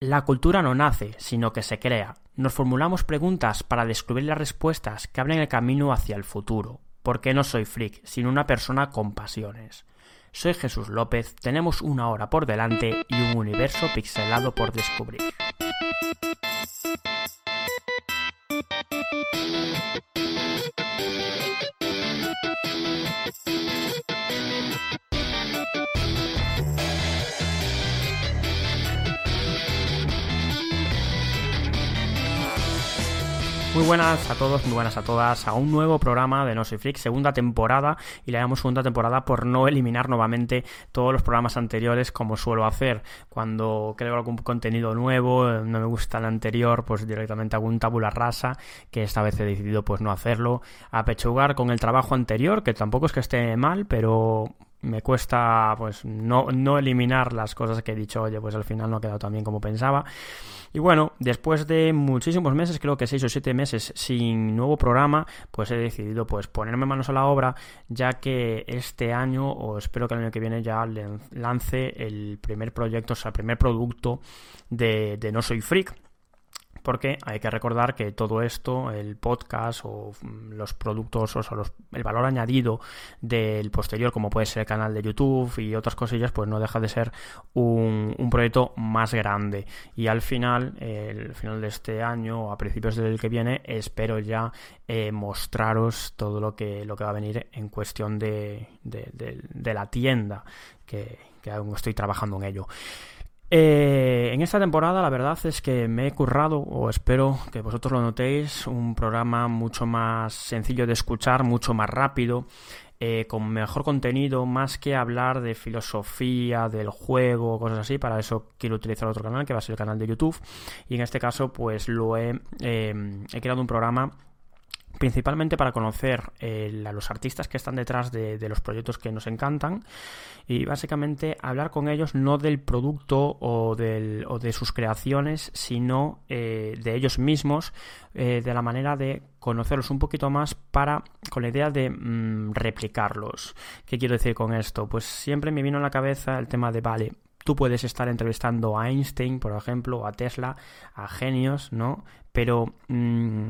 La cultura no nace, sino que se crea. Nos formulamos preguntas para descubrir las respuestas que abren el camino hacia el futuro. ¿Por qué no soy freak, sino una persona con pasiones? Soy Jesús López, tenemos una hora por delante y un universo pixelado por descubrir. Muy buenas a todos, muy buenas a todas a un nuevo programa de No Freak, segunda temporada, y le damos segunda temporada por no eliminar nuevamente todos los programas anteriores como suelo hacer. Cuando creo algún contenido nuevo, eh, no me gusta el anterior, pues directamente hago un tabula rasa, que esta vez he decidido pues no hacerlo, a pechugar con el trabajo anterior, que tampoco es que esté mal, pero me cuesta pues no, no eliminar las cosas que he dicho, oye, pues al final no ha quedado tan bien como pensaba. Y bueno, después de muchísimos meses, creo que seis o siete meses sin nuevo programa, pues he decidido pues ponerme manos a la obra, ya que este año, o espero que el año que viene ya lance el primer proyecto, o sea, el primer producto de, de No Soy Freak porque hay que recordar que todo esto, el podcast o mm, los productos, o sea, el valor añadido del posterior, como puede ser el canal de YouTube y otras cosillas, pues no deja de ser un, proyecto más grande. Y al final, el final de este año o a principios del que viene, espero ya eh, mostraros todo lo que, lo que va a venir en cuestión de, la tienda, que, que aún estoy trabajando en ello. Eh, en esta temporada la verdad es que me he currado, o espero que vosotros lo notéis, un programa mucho más sencillo de escuchar, mucho más rápido, eh, con mejor contenido, más que hablar de filosofía, del juego, cosas así. Para eso quiero utilizar otro canal, que va a ser el canal de YouTube. Y en este caso, pues lo he, eh, he creado un programa principalmente para conocer eh, a los artistas que están detrás de, los proyectos que nos encantan y básicamente hablar con ellos no del producto o, del, o de sus creaciones, sino eh, de ellos mismos, eh, de la manera de conocerlos un poquito más para con la idea de mm, replicarlos. ¿Qué quiero decir con esto? Pues siempre me vino a la cabeza el tema de, vale, Tú puedes estar entrevistando a Einstein, por ejemplo, a Tesla, a genios, ¿no? Pero mm,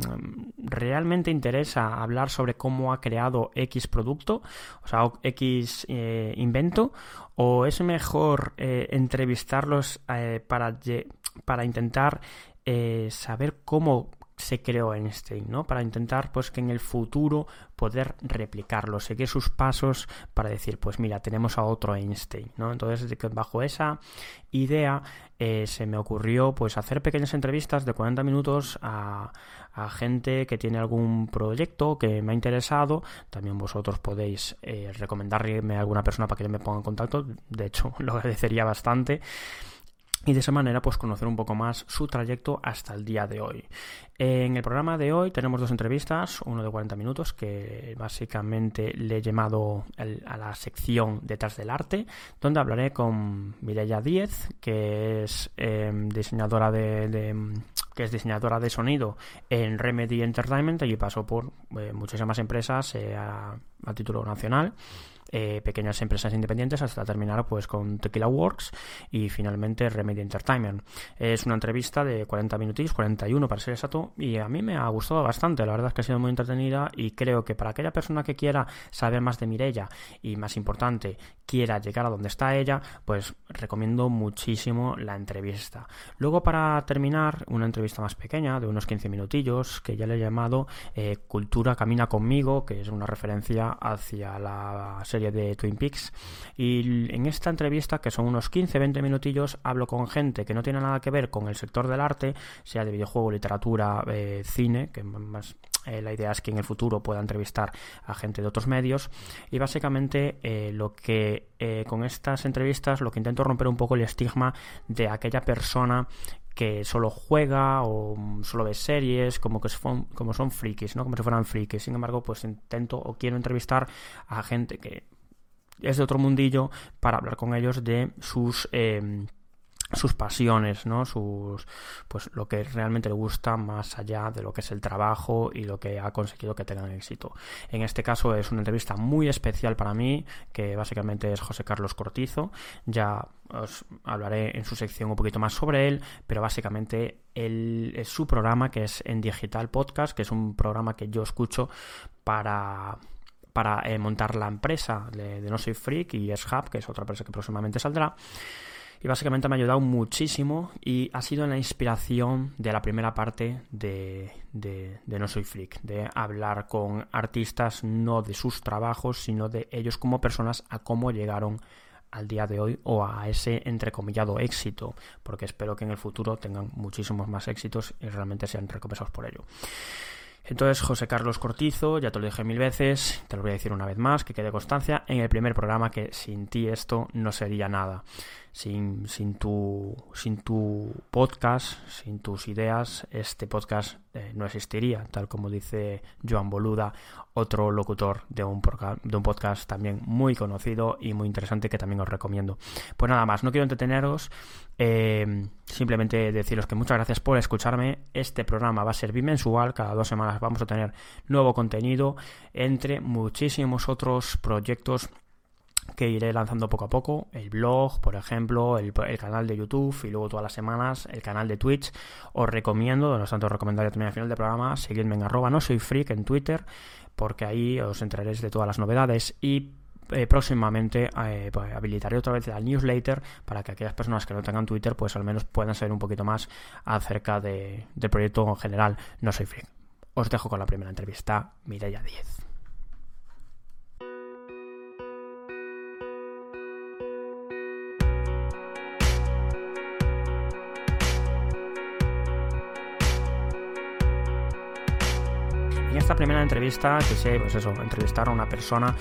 ¿realmente interesa hablar sobre cómo ha creado X producto, o sea, X eh, invento? ¿O es mejor eh, entrevistarlos eh, para, para intentar saber cómo se creó Einstein, ¿no? Para intentar, pues, que en el futuro poder replicarlo, seguir sus pasos para decir, pues mira, tenemos a otro Einstein, ¿no? Entonces, bajo esa idea eh, se me ocurrió, pues, hacer pequeñas entrevistas de 40 minutos a, gente que tiene algún proyecto que me ha interesado. También vosotros podéis eh, recomendarme a alguna persona para que me ponga en contacto. De hecho, lo agradecería bastante y de esa manera pues conocer un poco más su trayecto hasta el día de hoy. En el programa de hoy tenemos dos entrevistas, uno de 40 minutos que básicamente le he llamado a la sección detrás del arte, donde hablaré con Mireia Díez, que es em, diseñadora de, que es diseñadora de sonido en Remedy Entertainment, allí pasó por eh, muchísimas empresas eh, a título nacional eh, pequeñas empresas independientes hasta terminar pues con Tequila Works y finalmente Remedy Entertainment. Es una entrevista de 40 minutos, 41 para ser exacto, y a mí me ha gustado bastante, la verdad es que ha sido muy entretenida y creo que para aquella persona que quiera saber más de Mirella y más importante, quiera llegar a donde está ella, pues recomiendo muchísimo la entrevista. Luego para terminar, una entrevista más pequeña de unos 15 minutillos que ya le he llamado eh, Cultura Camina conmigo, que es una referencia hacia la serie de Twin Peaks. Y en esta entrevista, que son unos 15-20 minutillos, hablo con gente que no tiene nada que ver con el sector del arte, sea de videojuego, literatura, eh, cine, que más eh, la idea es que en el futuro pueda entrevistar a gente de otros medios. Y básicamente eh, lo que con estas entrevistas lo que intento romper un poco el estigma de aquella persona que solo juega o solo ve series, como que son, como son frikis, ¿no? Como si fueran frikis. Sin embargo, pues intento o quiero entrevistar a gente que es de otro mundillo para hablar con ellos de sus... Eh, sus pasiones, ¿no? Sus pues lo que realmente le gusta más allá de lo que es el trabajo y lo que ha conseguido que tengan éxito. En este caso es una entrevista muy especial para mí, que básicamente es José Carlos Cortizo. Ya os hablaré en su sección un poquito más sobre él, pero básicamente él es su programa que es en Digital Podcast, que es un programa que yo escucho para para eh, montar la empresa de, de No Soy Freak y es Hub, que es otra empresa que próximamente saldrá y básicamente me ha ayudado muchísimo y ha sido la inspiración de la primera parte de, de, No Soy Freak, de hablar con artistas no de sus trabajos, sino de ellos como personas a cómo llegaron al día de hoy o a ese entrecomillado éxito, porque espero que en el futuro tengan muchísimos más éxitos y realmente sean recompensados por ello. Entonces, José Carlos Cortizo, ya te lo dije mil veces, te lo voy a decir una vez más, que quede constancia en el primer programa que sin ti esto no sería nada sin, sin, tu, sin tu podcast, sin tus ideas, este podcast eh, no existiría, tal como dice Joan Boluda, otro locutor de un, de un podcast también muy conocido y muy interesante que también os recomiendo. Pues nada más, no quiero entreteneros, eh, simplemente deciros que muchas gracias por escucharme. Este programa va a ser bimensual, cada dos semanas vamos a tener nuevo contenido entre muchísimos otros proyectos que iré lanzando poco a poco, el blog, por ejemplo, el, canal de YouTube y luego todas las semanas el canal de Twitch. Os recomiendo, no tanto recomendaría también al final del programa, seguidme en arroba no soy freak en Twitter, porque ahí os enteraréis de todas las novedades y eh, próximamente eh, pues, habilitaré otra vez la newsletter para que aquellas personas que no tengan Twitter pues al menos puedan saber un poquito más acerca de, del proyecto en general No Soy Freak. Os dejo con la primera entrevista, Mireia 10. Esta primera entrevista quise, pues eso, entrevistar a una persona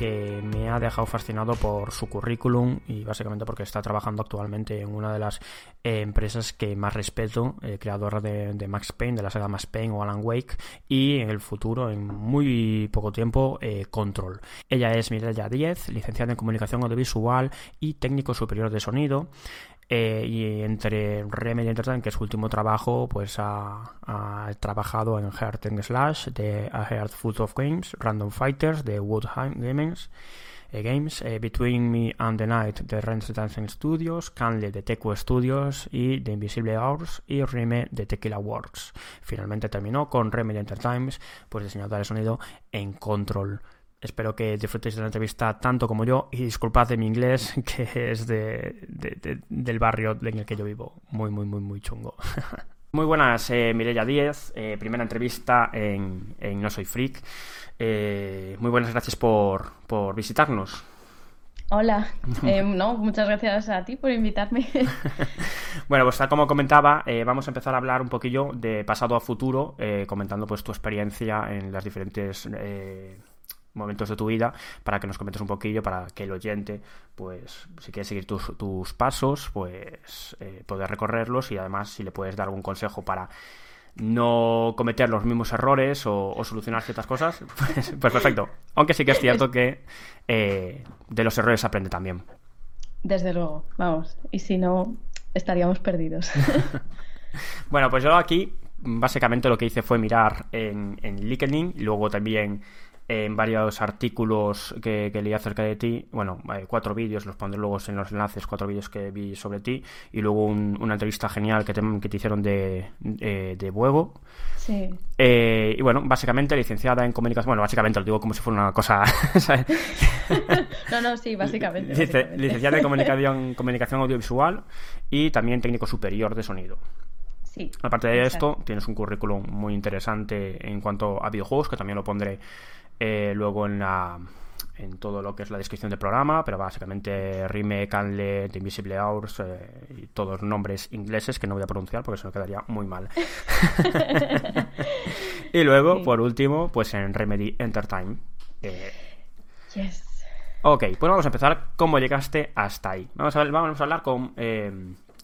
que me ha dejado fascinado por su currículum y básicamente porque está trabajando actualmente en una de las eh, empresas que más respeto, eh, creadora de, Max Payne, de la saga Max Payne o Alan Wake, y en el futuro, en muy poco tiempo, eh, Control. Ella es Mireia Díez, licenciada en Comunicación Audiovisual y técnico superior de sonido. Eh, y entre Remedy Entertainment, que es su último trabajo, pues ha, trabajado en Heart and Slash, de A Heart Full of Games, Random Fighters, de Woodheim Games, eh, Games eh, Between Me and the Night, de Ren's Dancing Studios, Canle, de Teco Studios y de Invisible Hours, y Rime, de Tequila Works. Finalmente terminó con Remedy Entertainment, pues diseñador de sonido en Control. Espero que disfrutéis de la entrevista tanto como yo y disculpad de mi inglés que es de, del barrio en el que yo vivo. Muy, muy, muy, muy chungo. muy buenas, eh, Mireia Díez. Eh, primera entrevista en, No Soy Freak. Eh, muy buenas gracias por, por visitarnos. Hola, eh, no, muchas gracias a ti por invitarme. bueno, pues como comentaba, vamos a empezar a hablar un poquillo de pasado a futuro, comentando pues tu experiencia en las diferentes momentos de tu vida para que nos comentes un poquillo, para que el oyente, pues, si quiere seguir tus, tus pasos, pues, eh, poder recorrerlos y además si le puedes dar algún consejo para no cometer los mismos errores o, solucionar ciertas cosas, pues, pues, perfecto. Aunque sí que es cierto que eh, de los errores se aprende también. Desde luego, vamos. Y si no, estaríamos perdidos. bueno, pues yo aquí básicamente lo que hice fue mirar en, en LinkedIn luego también en varios artículos que, leí acerca de ti, bueno, eh, cuatro vídeos, los pondré luego en los enlaces, cuatro vídeos que vi sobre ti, y luego una entrevista genial que te, que te hicieron de, de, de Buego. Sí. Eh, y bueno, básicamente licenciada en comunicación, bueno, básicamente lo digo como si fuera una cosa... no, no, sí, básicamente. Licenciada en comunicación, comunicación audiovisual y también técnico superior de sonido. Sí, Aparte de esto, tienes un currículum muy interesante en cuanto a videojuegos, que también lo pondré eh, luego en la en todo lo que es la descripción del programa, pero básicamente Rime, Canle, The Invisible Hours eh, y todos nombres ingleses que no voy a pronunciar porque se me quedaría muy mal. y luego, por último, pues en Remedy Entertainment. Eh... Yes. Ok, pues vamos a empezar. ¿Cómo llegaste hasta ahí? Vamos a, vamos a hablar con eh,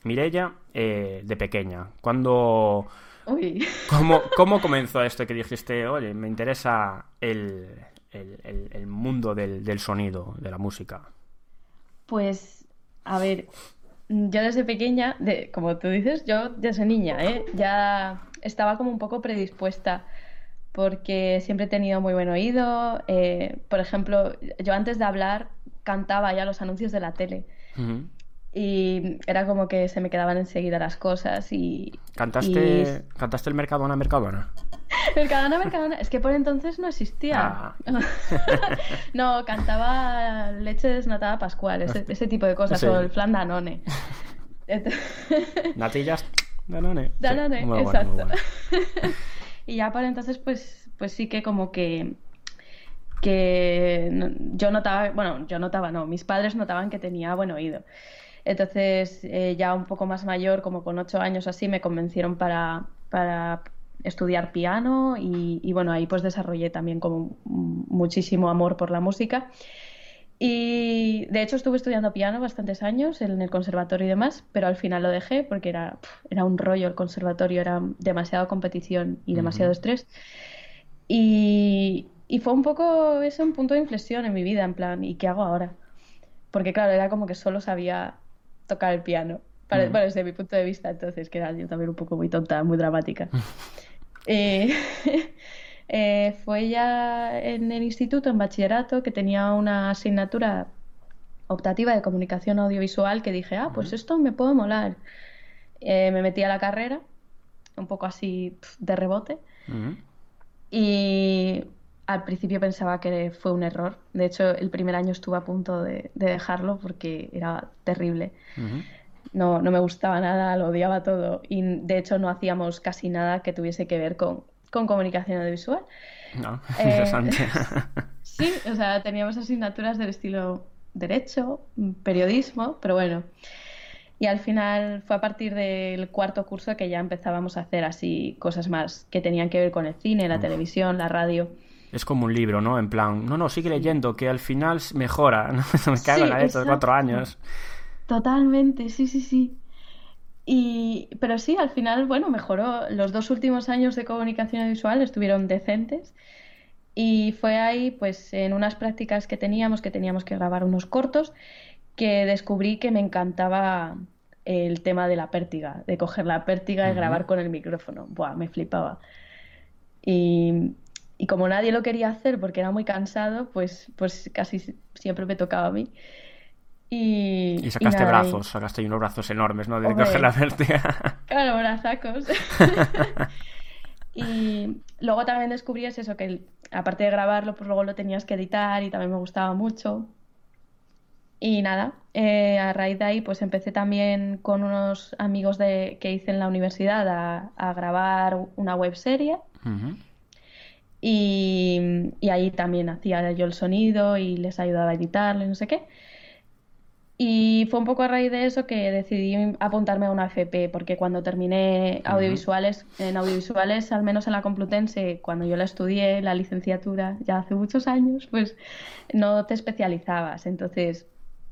Mirella de pequeña. Cuando ¿Cómo, ¿Cómo, comenzó esto que dijiste, oye, me interesa el, mundo del, sonido, de la música? Pues, a ver, yo desde pequeña, de, como tú dices, yo desde niña, ¿eh? ya estaba como un poco predispuesta porque siempre he tenido muy buen oído. Eh, por ejemplo, yo antes de hablar cantaba ya los anuncios de la tele. Y era como que se me quedaban enseguida las cosas y... ¿Cantaste, ¿cantaste el Mercadona Mercadona? Mercadona Mercadona, es que por entonces no existía. Ah. no, cantaba Leche desnatada Pascual, ese, tipo de cosas, o el flan Danone. Natillas Danone. Danone, exacto. y ya por entonces, pues, pues sí que como que que yo notaba, bueno, yo notaba, no, mis padres notaban que tenía buen oído. Entonces, eh, ya un poco más mayor, como con ocho años así, me convencieron para, para estudiar piano y, bueno, ahí pues desarrollé también como muchísimo amor por la música. Y de hecho estuve estudiando piano bastantes años en el conservatorio y demás, pero al final lo dejé porque era, era un rollo el conservatorio, era demasiada competición y demasiado estrés. Y, y fue un poco ese un punto de inflexión en mi vida, en plan, ¿y qué hago ahora? Porque claro, era como que solo sabía tocar el piano. Para, Bueno, desde mi punto de vista, entonces, que era yo también un poco muy tonta, muy dramática. Eh, eh, fue ya en el instituto, en bachillerato, que tenía una asignatura optativa de comunicación audiovisual que dije, ah, pues esto me puede molar. Eh, me metí a la carrera, un poco así de rebote. Y al principio pensaba que fue un error. De hecho, el primer año estuve a punto de, dejarlo porque era terrible. no, no me gustaba nada, lo odiaba todo. Y de hecho no hacíamos casi nada que tuviese que ver con, comunicación audiovisual. No, eh, interesante. sí, o sea, teníamos asignaturas del estilo derecho, periodismo, pero bueno. Y al final fue a partir del cuarto curso que ya empezábamos a hacer así cosas más que tenían que ver con el cine, la televisión, la radio es como un libro, ¿no? En plan, no, no, sigue leyendo, que al final mejora, ¿no? me cago en la de cuatro años. Totalmente, sí, sí, sí. Y, pero sí, al final, bueno, mejoró. Los dos últimos años de comunicación visual estuvieron decentes. Y fue ahí, pues, en unas prácticas que teníamos, que teníamos que grabar unos cortos, que descubrí que me encantaba el tema de la pértiga, de coger la pértiga y grabar con el micrófono. Buah, me flipaba. Y, y como nadie lo quería hacer porque era muy cansado, pues, pues casi siempre me tocaba a mí. Y, y sacaste brazos, sacaste unos brazos enormes, ¿no? De coger la vértiga. Claro, brazacos. y luego también descubrí eso, que aparte de grabarlo, pues luego lo tenías que editar y también me gustaba mucho. Y nada, eh, a raíz de ahí pues empecé también con unos amigos de, que hice en la universidad a, a grabar una webserie. serie y, ahí también hacía yo el sonido y les ayudaba a editarlo no sé qué. Y fue un poco a raíz de eso que decidí apuntarme a una FP, porque cuando terminé audiovisuales, en audiovisuales, al menos en la Complutense, cuando yo la estudié, la licenciatura, ya hace muchos años, pues no te especializabas. Entonces,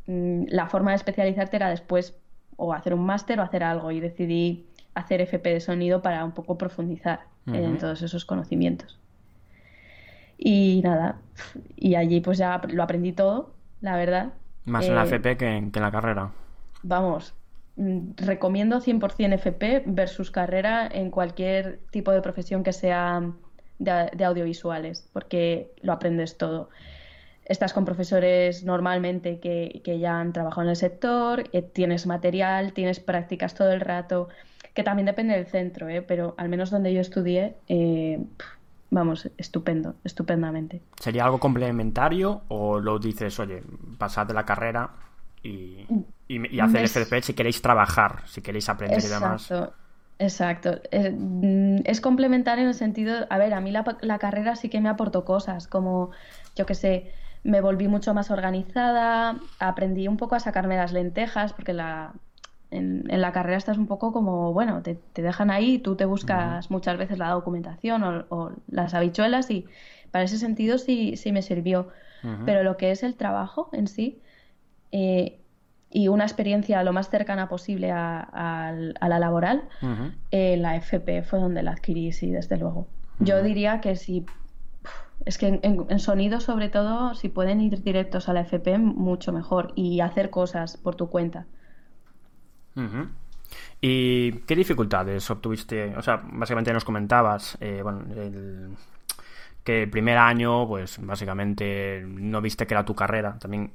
mm, la forma de especializarte era después o hacer un máster o hacer algo, y decidí hacer FP de sonido para un poco profundizar en todos esos conocimientos. Y nada, y allí pues ya lo aprendí todo, la verdad. Más en la eh, FP que en, la carrera. Vamos, mm, recomiendo 100% FP versus carrera en cualquier tipo de profesión que sea de, audiovisuales, porque lo aprendes todo. Estás con profesores normalmente que, ya han trabajado en el sector, eh, tienes material, tienes prácticas todo el rato, que también depende del centro, ¿eh? pero al menos donde yo estudié, vamos, estupendo, estupendamente. ¿Sería algo complementario o lo dices, oye, pasad de la carrera y, y, hacer el FP si queréis trabajar, si queréis aprender y demás? Exacto. Eh, mm, es, complementario en el sentido, a ver, a mí la, la carrera sí que me aportó cosas, como, yo qué sé, me volví mucho más organizada, aprendí un poco a sacarme las lentejas, porque la, en, la carrera estás un poco como, bueno, te, dejan ahí, tú te buscas muchas veces la documentación o, las habichuelas y para ese sentido sí, sí me sirvió. Pero lo que es el trabajo en sí eh, y una experiencia lo más cercana posible a, la laboral, eh, la FP fue donde la adquirí, sí, desde luego. Yo diría que si es que en, en, sonido, sobre todo, si pueden ir directos a la FP, mucho mejor y hacer cosas por tu cuenta. ¿Y qué dificultades obtuviste? O sea, básicamente nos comentabas, eh, bueno, el, que el primer año, pues básicamente no viste que era tu carrera. También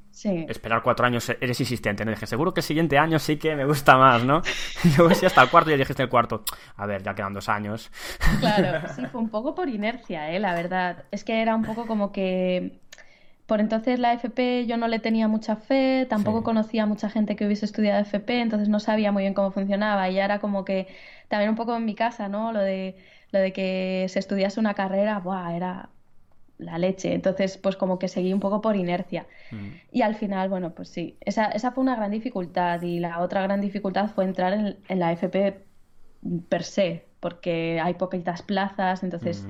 esperar cuatro años eres insistente. ¿no? Dije, seguro que el siguiente año sí que me gusta más, ¿no? Y luego sí hasta el cuarto y dijiste el cuarto. A ver, ya quedan dos años. Claro, sí, fue un poco por inercia, ¿eh? La verdad. Es que era un poco como que... Por entonces la FP yo no le tenía mucha fe, tampoco conocía a mucha gente que hubiese estudiado FP, entonces no sabía muy bien cómo funcionaba y ya era como que también un poco en mi casa, ¿no? Lo de lo de que se estudiase una carrera, ¡buah! era la leche. Entonces, pues como que seguí un poco por inercia. Mm. Y al final, bueno, pues sí, esa, esa, fue una gran dificultad. Y la otra gran dificultad fue entrar en, la FP per se, porque hay poquitas plazas, entonces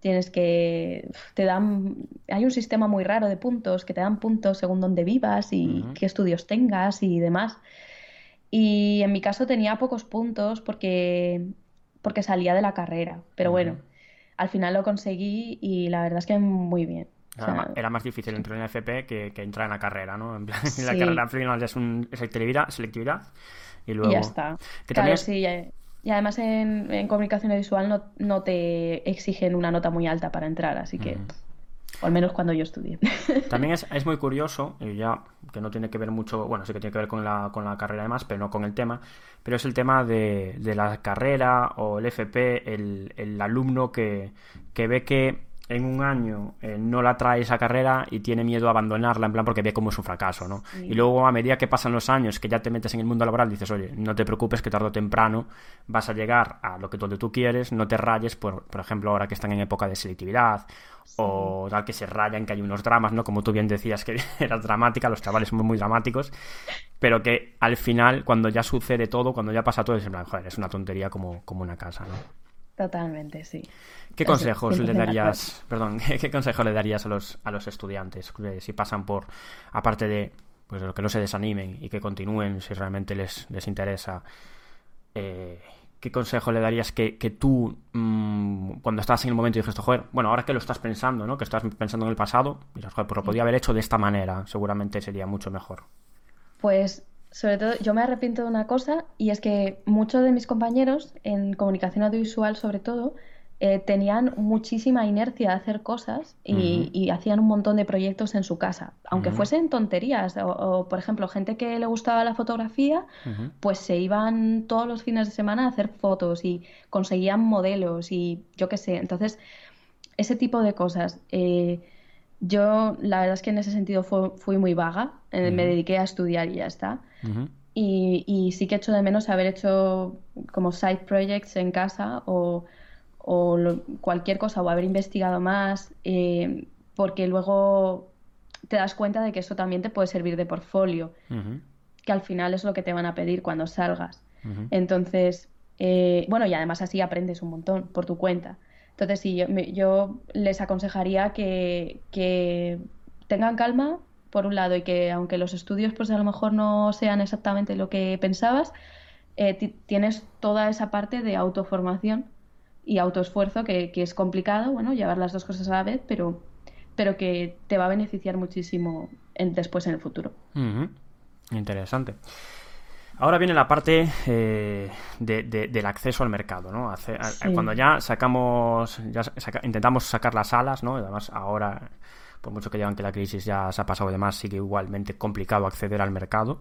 tienes que... Te dan... Hay un sistema muy raro de puntos, que te dan puntos según dónde vivas y qué estudios tengas y demás. Y en mi caso tenía pocos puntos porque porque salía de la carrera. Pero bueno, al final lo conseguí y la verdad es que muy bien. era más difícil entrar en FP que, entrar en la carrera, ¿no? En plan, la carrera final es un, selectividad, selectividad y luego... ya está. claro, sí. Y además en, comunicación visual no, no, te exigen una nota muy alta para entrar, así que... O al menos cuando yo estudié. También es, es, muy curioso, y ya que no tiene que ver mucho, bueno, sí que tiene que ver con la, con la carrera además, pero no con el tema, pero es el tema de, de la carrera o el FP, el, el alumno que, que ve que en un año eh, no la trae esa carrera y tiene miedo a abandonarla, en plan porque ve como es un fracaso, ¿no? Y luego a medida que pasan los años, que ya te metes en el mundo laboral, dices, oye, no te preocupes que tarde o temprano vas a llegar a lo que donde tú quieres, no te rayes, por, por ejemplo, ahora que están en época de selectividad o tal que se rayan, que hay unos dramas, ¿no? Como tú bien decías que eras dramática, los chavales son muy dramáticos, pero que al final, cuando ya sucede todo, cuando ya pasa todo, es en plan, joder, es una tontería como, como una casa, ¿no? Totalmente, sí. ¿Qué consejos le darías, perdón, qué consejo le darías a los, a los estudiantes si pasan por, aparte de pues que no se desanimen y que continúen si realmente les, les interesa, eh, ¿qué consejo le darías que, que tú, mm, cuando estabas en el momento y dijiste, joder, bueno, ahora que lo estás pensando, ¿no? que estás pensando en el pasado, dices, joder, pues lo podía haber hecho de esta manera, seguramente sería mucho mejor? Pues sobre todo, yo me arrepiento de una cosa y es que muchos de mis compañeros, en comunicación audiovisual sobre todo, eh, tenían muchísima inercia a hacer cosas y, hacían un montón de proyectos en su casa, aunque fuesen tonterías. O, por ejemplo, gente que le gustaba la fotografía, pues se iban todos los fines de semana a hacer fotos y conseguían modelos y yo qué sé. Entonces, ese tipo de cosas. Eh, yo, la verdad es que en ese sentido fui muy vaga, eh, me dediqué a estudiar y ya está. Y, sí que echo de menos haber hecho como side projects en casa o, cualquier cosa o haber investigado más, eh, porque luego te das cuenta de que eso también te puede servir de portfolio, que al final es lo que te van a pedir cuando salgas. Entonces, eh, bueno, y además así aprendes un montón por tu cuenta. Entonces, sí, yo, les aconsejaría que, tengan calma, por un lado, y que aunque los estudios pues a lo mejor no sean exactamente lo que pensabas, eh, tienes toda esa parte de autoformación y autoesfuerzo que, que, es complicado, bueno, llevar las dos cosas a la vez, pero, pero que te va a beneficiar muchísimo después en el futuro. Interesante. Ahora viene la parte eh, del acceso al mercado, ¿no? Cuando ya sacamos, ya intentamos sacar las alas, ¿no? Además, ahora, por mucho que llevan que la crisis ya se ha pasado de más, sigue igualmente complicado acceder al mercado.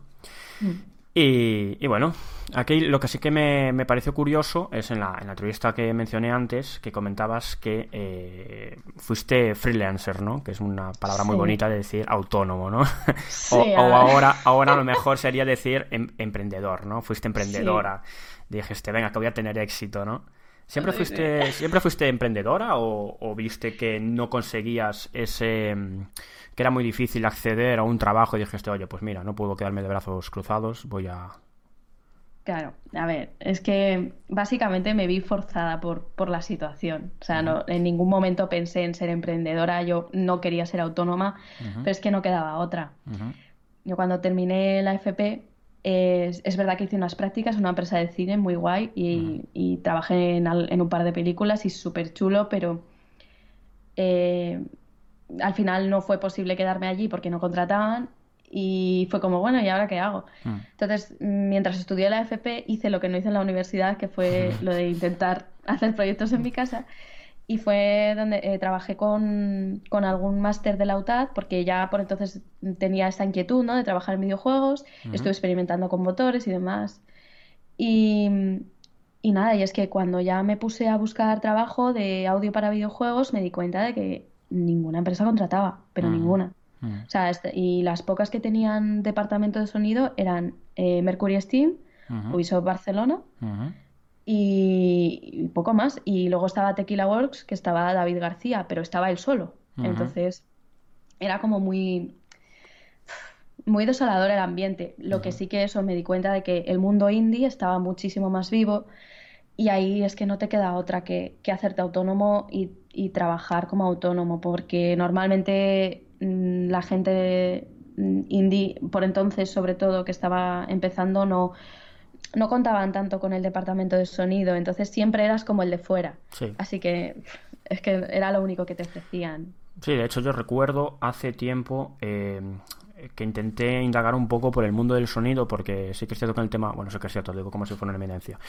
Mm. Y, bueno, aquí lo que sí que me, pareció curioso es en la, en la, entrevista que mencioné antes, que comentabas que eh, fuiste freelancer, ¿no? Que es una palabra muy bonita de decir autónomo, ¿no? o, ahora, ahora a lo mejor sería decir em, emprendedor, ¿no? Fuiste emprendedora. Dijiste, venga, que voy a tener éxito, ¿no? ¿Siempre fuiste, ¿siempre fuiste emprendedora o, o viste que no conseguías ese que era muy difícil acceder a un trabajo y dijiste, oye, pues mira, no puedo quedarme de brazos cruzados, voy a... Claro, a ver, es que básicamente me vi forzada por, por la situación. O sea, no, en ningún momento pensé en ser emprendedora, yo no quería ser autónoma, pero es que no quedaba otra. Yo cuando terminé la FP, es, verdad que hice unas prácticas en una empresa de cine muy guay y, trabajé en, en, un par de películas y súper chulo, pero eh, al final no fue posible quedarme allí porque no contrataban Y fue como, bueno, ¿y ahora qué hago? Mm. Entonces, mientras estudié la FP, hice lo que no hice en la universidad, que fue lo de intentar hacer proyectos en mi casa. Y fue donde eh, trabajé con, con, algún máster de la UTAD, porque ya por entonces tenía esta inquietud, ¿no? De trabajar en videojuegos, estuve experimentando con motores y demás. Y, y nada, y es que cuando ya me puse a buscar trabajo de audio para videojuegos, me di cuenta de que ninguna empresa contrataba, pero ninguna. O sea, este, y las pocas que tenían departamento de sonido eran eh, Mercury Steam, Ubisoft Barcelona y, poco más. Y luego estaba Tequila Works, que estaba David García, pero estaba él solo. Entonces era como muy muy desolador el ambiente. Lo que sí que eso me di cuenta de que el mundo indie estaba muchísimo más vivo y ahí es que no te queda otra que, que hacerte autónomo y, y, trabajar como autónomo, porque normalmente mm, la gente mm, indie, por entonces sobre todo que estaba empezando, no, no contaban tanto con el departamento de sonido, entonces siempre eras como el de fuera. Así que es que era lo único que te ofrecían. Sí, de hecho yo recuerdo hace tiempo eh, que intenté indagar un poco por el mundo del sonido, porque sí que es cierto que el tema, bueno, sí que es cierto, digo como si fuera una eminencia.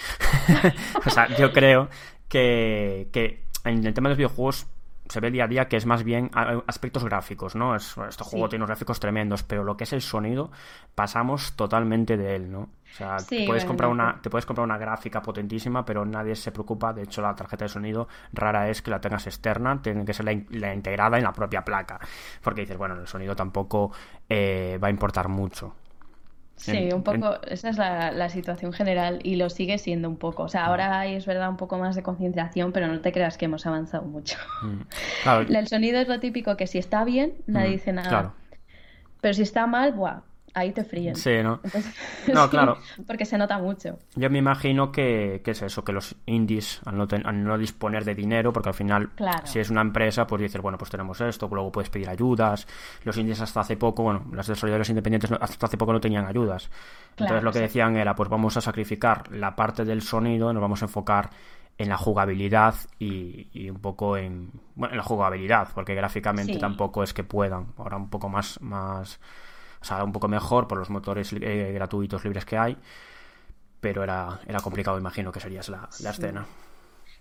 o sea, yo creo que, que en el tema de los videojuegos se ve día a día que es más bien aspectos gráficos, ¿no? Es, este juego tiene unos gráficos tremendos, pero lo que es el sonido, pasamos totalmente de él, ¿no? O sea, te, puedes comprar una, te puedes comprar una gráfica potentísima, pero nadie se preocupa. De hecho, la tarjeta de sonido rara es que la tengas externa, tiene que ser la, integrada en la propia placa. Porque dices, bueno, el sonido tampoco eh, va a importar mucho. Sí, un poco, esa es la, situación general y lo sigue siendo un poco. O sea, ahora hay, es verdad, un poco más de concienciación, pero no te creas que hemos avanzado mucho. Mm, el sonido es lo típico que si está bien, nadie mm, dice nada. Pero si está mal, buah, ahí te fríen. Sí, ¿no? no, claro. Porque se nota mucho. Yo me imagino que, es eso, que los indies, al no, disponer de dinero, porque al final, si es una empresa, pues dices, bueno, pues tenemos esto, luego puedes pedir ayudas. Los indies hasta hace poco, bueno, los desarrolladores independientes hasta hace poco no tenían ayudas. Entonces lo que decían era, pues vamos a sacrificar la parte del sonido, nos vamos a enfocar en la jugabilidad y, un poco en, bueno, en la jugabilidad, porque gráficamente tampoco es que puedan. Ahora un poco más, más sea, un poco mejor por los motores eh, gratuitos libres que hay, pero era, era complicado, imagino que sería la, la escena.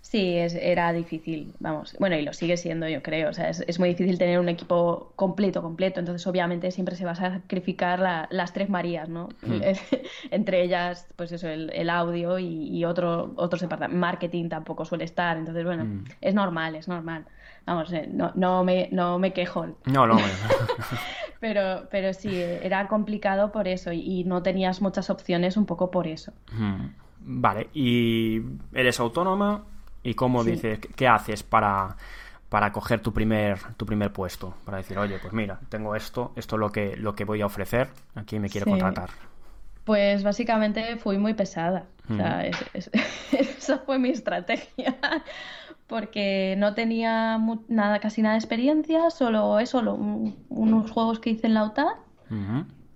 Sí, es, era difícil, vamos. Bueno, y lo sigue siendo, yo creo. O sea, es, es muy difícil tener un equipo completo, completo. Entonces, obviamente, siempre se va a sacrificar las tres Marías, ¿no? Hmm. Entre ellas, pues eso, el, el audio y, y, otro, otros departamentos. Marketing tampoco suele estar. Entonces, bueno, hmm. es normal, es normal. Vamos, eh, no, no, me, no me quejo. No, no. pero, pero sí, era complicado por eso y, no tenías muchas opciones un poco por eso. Hmm. Vale, y eres autónoma y cómo dices, ¿qué haces para, para coger tu primer, tu primer puesto? Para decir, oye, pues mira, tengo esto, esto es lo que, lo que voy a ofrecer, aquí me quiere contratar. Pues básicamente fui muy pesada. O sea, esa fue mi estrategia porque no tenía nada, casi nada de experiencia, solo eso, solo unos juegos que hice en la UTAD,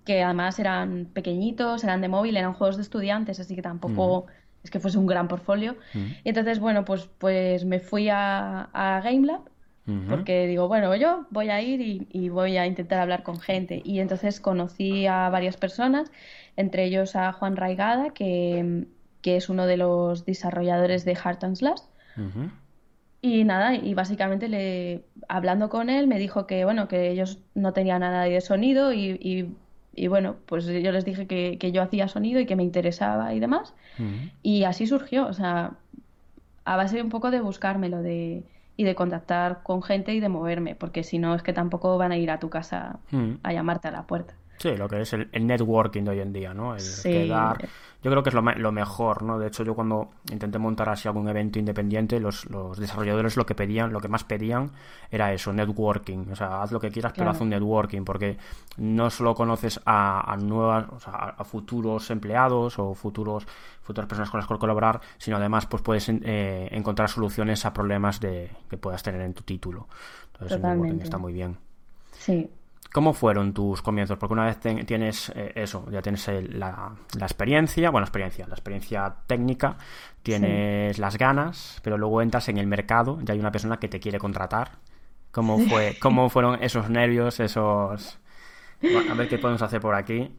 que además eran pequeñitos, eran de móvil, eran juegos de estudiantes, así que tampoco es que fuese un gran portfolio. Y entonces, bueno, pues, pues me fui a, a GameLab, porque digo, bueno, yo voy a ir y, y, voy a intentar hablar con gente. Y entonces conocí a varias personas, entre ellos a Juan Raigada, que, que es uno de los desarrolladores de Heart and Slash. Y nada, y básicamente le, hablando con él me dijo que bueno, que ellos no tenían nada de sonido y, y, bueno, pues yo les dije que, que, yo hacía sonido y que me interesaba y demás. Y así surgió, o sea, a base un poco de buscármelo de, y de contactar con gente y de moverme, porque si no es que tampoco van a ir a tu casa a llamarte a la puerta. Sí, lo que es el, networking de hoy en día, ¿no? El quedar... Yo creo que es lo, lo, mejor, ¿no? De hecho, yo cuando intenté montar así algún evento independiente, los, los, desarrolladores lo que pedían, lo que más pedían era eso, networking. O sea, haz lo que quieras, pero haz un networking, porque no solo conoces a, nuevas, o sea, a futuros empleados o futuros futuras personas con las que colaborar, sino además pues puedes eh, encontrar soluciones a problemas de, que puedas tener en tu título. Entonces, el networking está muy bien. Sí. ¿Cómo fueron tus comienzos? Porque una vez tienes eh, eso, ya tienes la, experiencia, bueno, la experiencia, la experiencia técnica, tienes las ganas, pero luego entras en el mercado, ya hay una persona que te quiere contratar. ¿Cómo, fue, cómo fueron esos nervios, esos, a ver qué podemos hacer por aquí.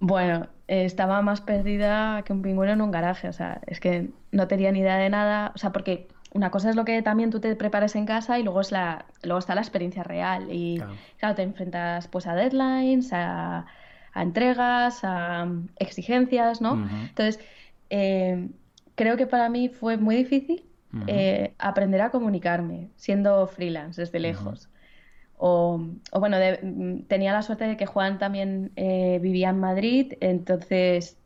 Bueno, estaba más perdida que un pingüino en un garaje, o sea, es que no tenía ni idea de nada, o sea, porque una cosa es lo que también tú te prepares en casa y luego es la luego está la experiencia real y claro, te enfrentas pues a deadlines, a, entregas, a exigencias, ¿no? Entonces, eh, creo que para mí fue muy difícil eh, aprender a comunicarme siendo freelance desde lejos. O, bueno, tenía la suerte de que Juan también eh, vivía en Madrid, entonces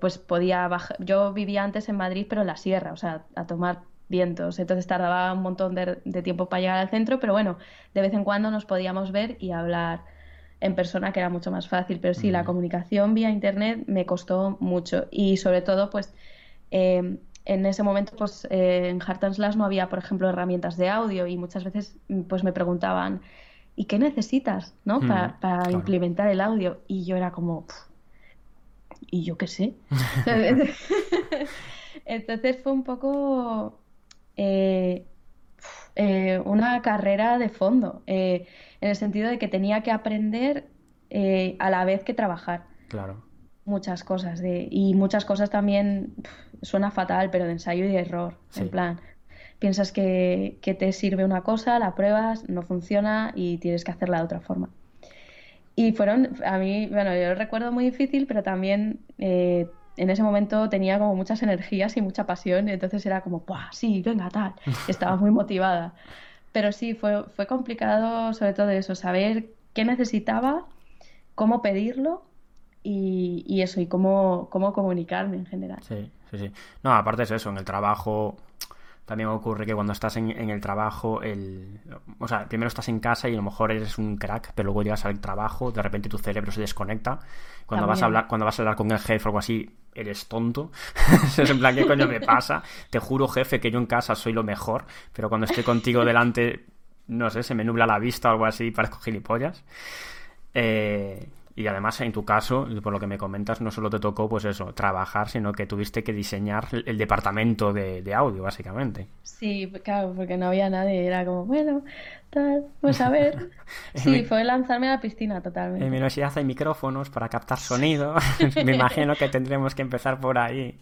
pues podía bajar. Yo vivía antes en Madrid, pero en la sierra, o sea, a tomar vientos. Entonces tardaba un montón de, tiempo para llegar al centro, pero bueno, de vez en cuando nos podíamos ver y hablar en persona, que era mucho más fácil. Pero sí, la comunicación vía internet me costó mucho y sobre todo, pues em, en ese momento, pues eh, en Heart Slash no había, por ejemplo, herramientas de audio y muchas veces pues me preguntaban, ¿y qué necesitas ¿no? para, implementar el audio? Y yo era como, ¿y yo qué sé? Entonces fue un poco eh, eh, una carrera de fondo, eh, en el sentido de que tenía que aprender a la vez que trabajar. Claro. Muchas cosas, de, y muchas cosas también suena fatal, pero de ensayo y de error. En plan, piensas que, que, te sirve una cosa, la pruebas, no funciona y tienes que hacerla de otra forma. Y fueron, a mí, bueno, yo lo recuerdo muy difícil, pero también en ese momento tenía como muchas energías y mucha pasión, y entonces era como, ¡buah! Sí, venga, tal. Estaba muy motivada. Pero sí, fue, fue complicado sobre todo eso, saber qué necesitaba, cómo pedirlo y, y eso, y cómo, cómo comunicarme en general. Sí, sí, sí. No, aparte es eso, en el trabajo también ocurre que cuando estás en, el trabajo, el, o sea, primero estás en casa y a lo mejor eres un crack, pero luego llegas al trabajo, de repente tu cerebro se desconecta. Cuando vas a hablar, cuando vas a hablar con el jefe o algo así, eres tonto. es en plan, ¿qué coño me pasa? Te juro, jefe, que yo en casa soy lo mejor, pero cuando estoy contigo delante, no sé, se me nubla la vista o algo así, parezco gilipollas. Eh, y además, en tu caso, por lo que me comentas, no solo te tocó, pues eso, trabajar, sino que tuviste que diseñar el departamento de, audio, básicamente. Sí, claro, porque no había nadie. Era como, bueno, tal, pues a ver. Sí, fue lanzarme a la piscina totalmente. En mi universidad hay micrófonos para captar sonido. me imagino que tendremos que empezar por ahí.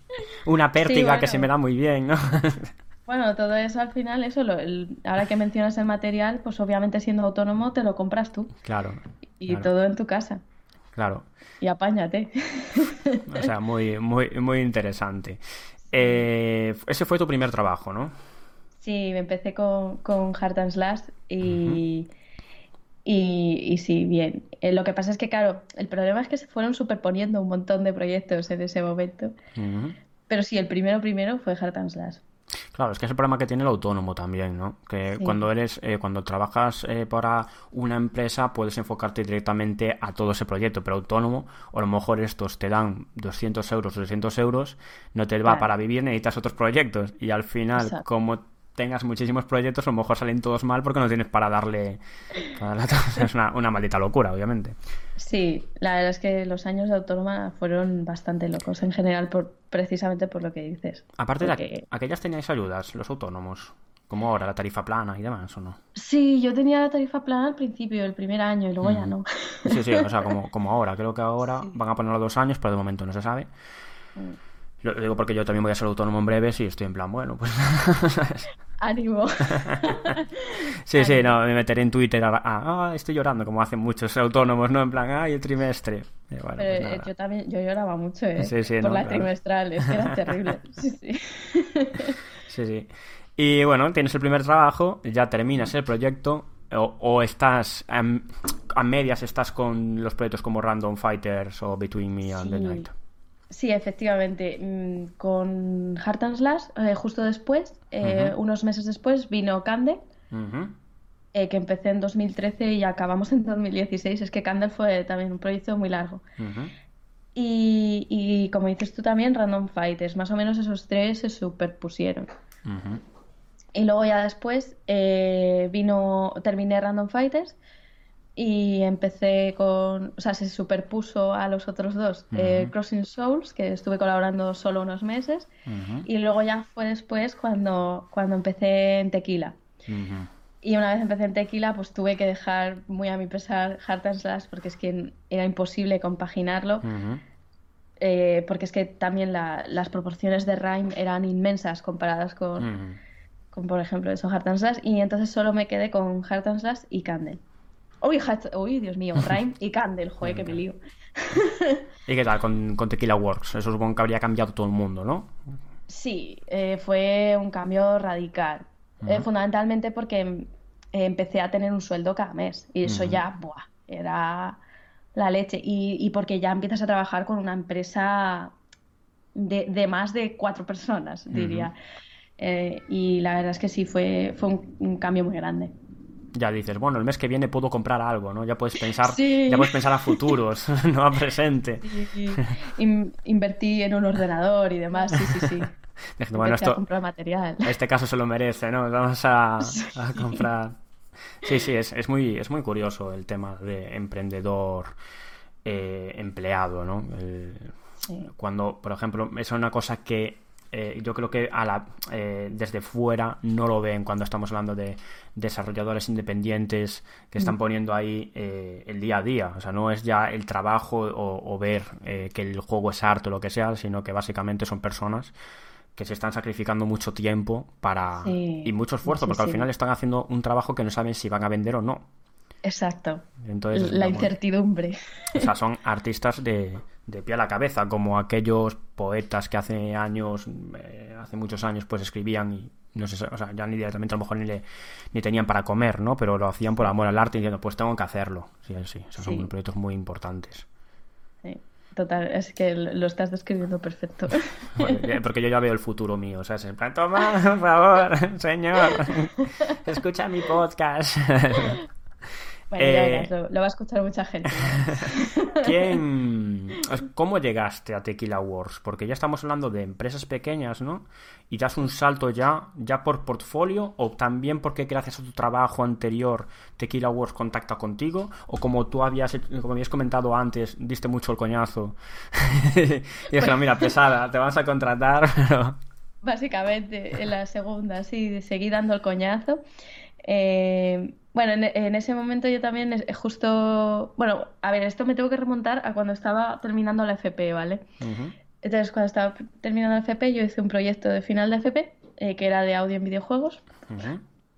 Una pértiga que se me da muy bien, ¿no? Bueno, todo eso al final, eso, lo, ahora que mencionas el material, pues obviamente siendo autónomo te lo compras tú. Claro. Y todo en tu casa. Claro. Y apáñate. O sea, muy, muy, muy interesante. Eh, ese fue tu primer trabajo, ¿no? Sí, me empecé con, con Heart and Slash y, y, sí, bien. Eh, lo que pasa es que, claro, el problema es que se fueron superponiendo un montón de proyectos en ese momento. Pero sí, el primero primero fue Heart and Slash. Claro, es que es el problema que tiene el autónomo también, ¿no? Que cuando eres, eh, cuando trabajas eh, para una empresa puedes enfocarte directamente a todo ese proyecto, pero autónomo, o a lo mejor estos te dan 200 euros o 300 euros, no te va para vivir, necesitas otros proyectos. Y al final, como tengas muchísimos proyectos, a lo mejor salen todos mal porque no tienes para darle... es una, una, maldita locura, obviamente. Sí, la verdad es que los años de autónoma fueron bastante locos en general, por, precisamente por lo que dices. Aparte de aquellas teníais ayudas, los autónomos, como ahora, la tarifa plana y demás, ¿o no? Sí, yo tenía la tarifa plana al principio, el primer año, y luego ya no. Sí, sí, o sea, como, como ahora. Creo que ahora van a ponerlo dos años, pero de momento no se sabe. Mm. Lo digo porque yo también voy a ser autónomo en breve y estoy en plan, bueno, pues... Ánimo. sí, sí, no, me meteré en Twitter a, ah, estoy llorando, como hacen muchos autónomos, ¿no? En plan, ay, el trimestre. Pero pues eh, yo también, yo lloraba mucho, ¿eh? Sí, sí, Por las trimestrales, que era terrible. Sí, sí. sí, sí. Y bueno, tienes el primer trabajo, ya terminas el proyecto, o, estás a, medias estás con los proyectos como Random Fighters o Between Me and the Night. Sí, efectivamente. Mm, con Heart and Slash, eh, justo después, eh, unos meses después, vino Candle, eh, que empecé en 2013 y acabamos en 2016. Es que Candle fue también un proyecto muy largo. y, y, como dices tú también, Random Fighters, más o menos esos tres se superpusieron. Y luego ya después vino, terminé Random Fighters y empecé con, o sea, se superpuso a los otros dos, eh, Crossing Souls, que estuve colaborando solo unos meses, y luego ya fue después cuando, cuando empecé en Tequila. Y una vez empecé en tequila, pues tuve que dejar muy a mi pesar Heart and Slash porque es que era imposible compaginarlo. Eh, porque es que también las proporciones de Rhyme eran inmensas comparadas con, con por ejemplo, eso, Heart and Slash. Y entonces solo me quedé con Heart and Slash y Candle. Uy, uy, Dios mío, Rhyme y Candle, joder, que me lío. ¿Y qué tal con, con, Tequila Works? Eso supongo que habría cambiado todo el mundo, ¿no? Sí, eh, fue un cambio radical. Eh, fundamentalmente porque em, empecé a tener un sueldo cada mes. Y eso ya, buah, era la leche. Y, porque ya empiezas a trabajar con una empresa de, más de cuatro personas, diría. Eh, y la verdad es que sí, fue, fue un cambio muy grande ya dices, bueno, el mes que viene puedo comprar algo, ¿no? Ya puedes pensar, ya puedes pensar a futuros, no a presente. invertí en un ordenador y demás, sí, sí, sí. bueno, esto, a comprar material. Este caso se lo merece, ¿no? Vamos a, comprar. Sí, sí, es, es, muy, es muy curioso el tema de emprendedor eh, empleado, ¿no? Cuando, por ejemplo, es una cosa que eh, yo creo que a la, eh, desde fuera no lo ven cuando estamos hablando de desarrolladores independientes que están mm. poniendo ahí eh, el día a día. O sea, no es ya el trabajo o, ver que el juego es arte o lo que sea, sino que básicamente son personas que se están sacrificando mucho tiempo para y mucho esfuerzo, porque al final están haciendo un trabajo que no saben si van a vender o no. Exacto. Entonces, la incertidumbre. O sea, son artistas de, de pie a la cabeza, como aquellos poetas que hace años, eh, hace muchos años, pues escribían y no sé, o sea, ya ni directamente a lo mejor ni, le, ni tenían para comer, ¿no? Pero lo hacían por amor al arte y diciendo, pues tengo que hacerlo. Sí, sí, esos son proyectos muy importantes. Sí, total, es que lo estás describiendo perfecto. porque yo ya veo el futuro mío, o sea, es en plan, toma, por favor, señor, escucha mi podcast. Bueno, eh, lo, va a escuchar mucha gente. ¿Quién... ¿Cómo llegaste a Tequila Wars? Porque ya estamos hablando de empresas pequeñas, ¿no? Y das un salto ya, ya por portfolio, o también porque gracias a tu trabajo anterior Tequila Wars contacta contigo, o como tú habías, como habías comentado antes, diste mucho el coñazo. y dijeron, mira, pesada, te vas a contratar, Básicamente, en la segunda, sí, seguí dando el coñazo. Eh, bueno, en, ese momento yo también es, justo, bueno, a ver, esto me tengo que remontar a cuando estaba terminando la FP, ¿vale? Entonces, cuando estaba terminando la FP, yo hice un proyecto de final de FP, eh, que era de audio en videojuegos,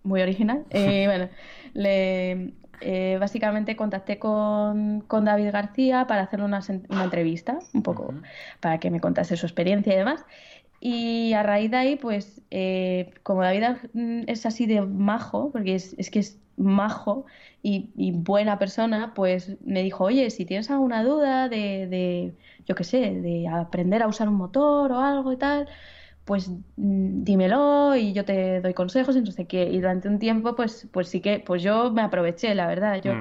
muy original. Eh, bueno, le, eh, básicamente contacté con, David García para hacerle una, entrevista, un poco, para que me contase su experiencia y demás. Y a raíz de ahí, pues, como David es así de majo, porque es, es que es majo y, buena persona, pues me dijo, oye, si tienes alguna duda de, de yo qué sé, de aprender a usar un motor o algo y tal, pues mm, dímelo y yo te doy consejos y sé qué. Y durante un tiempo, pues, pues sí que, pues yo me aproveché, la verdad. Yo,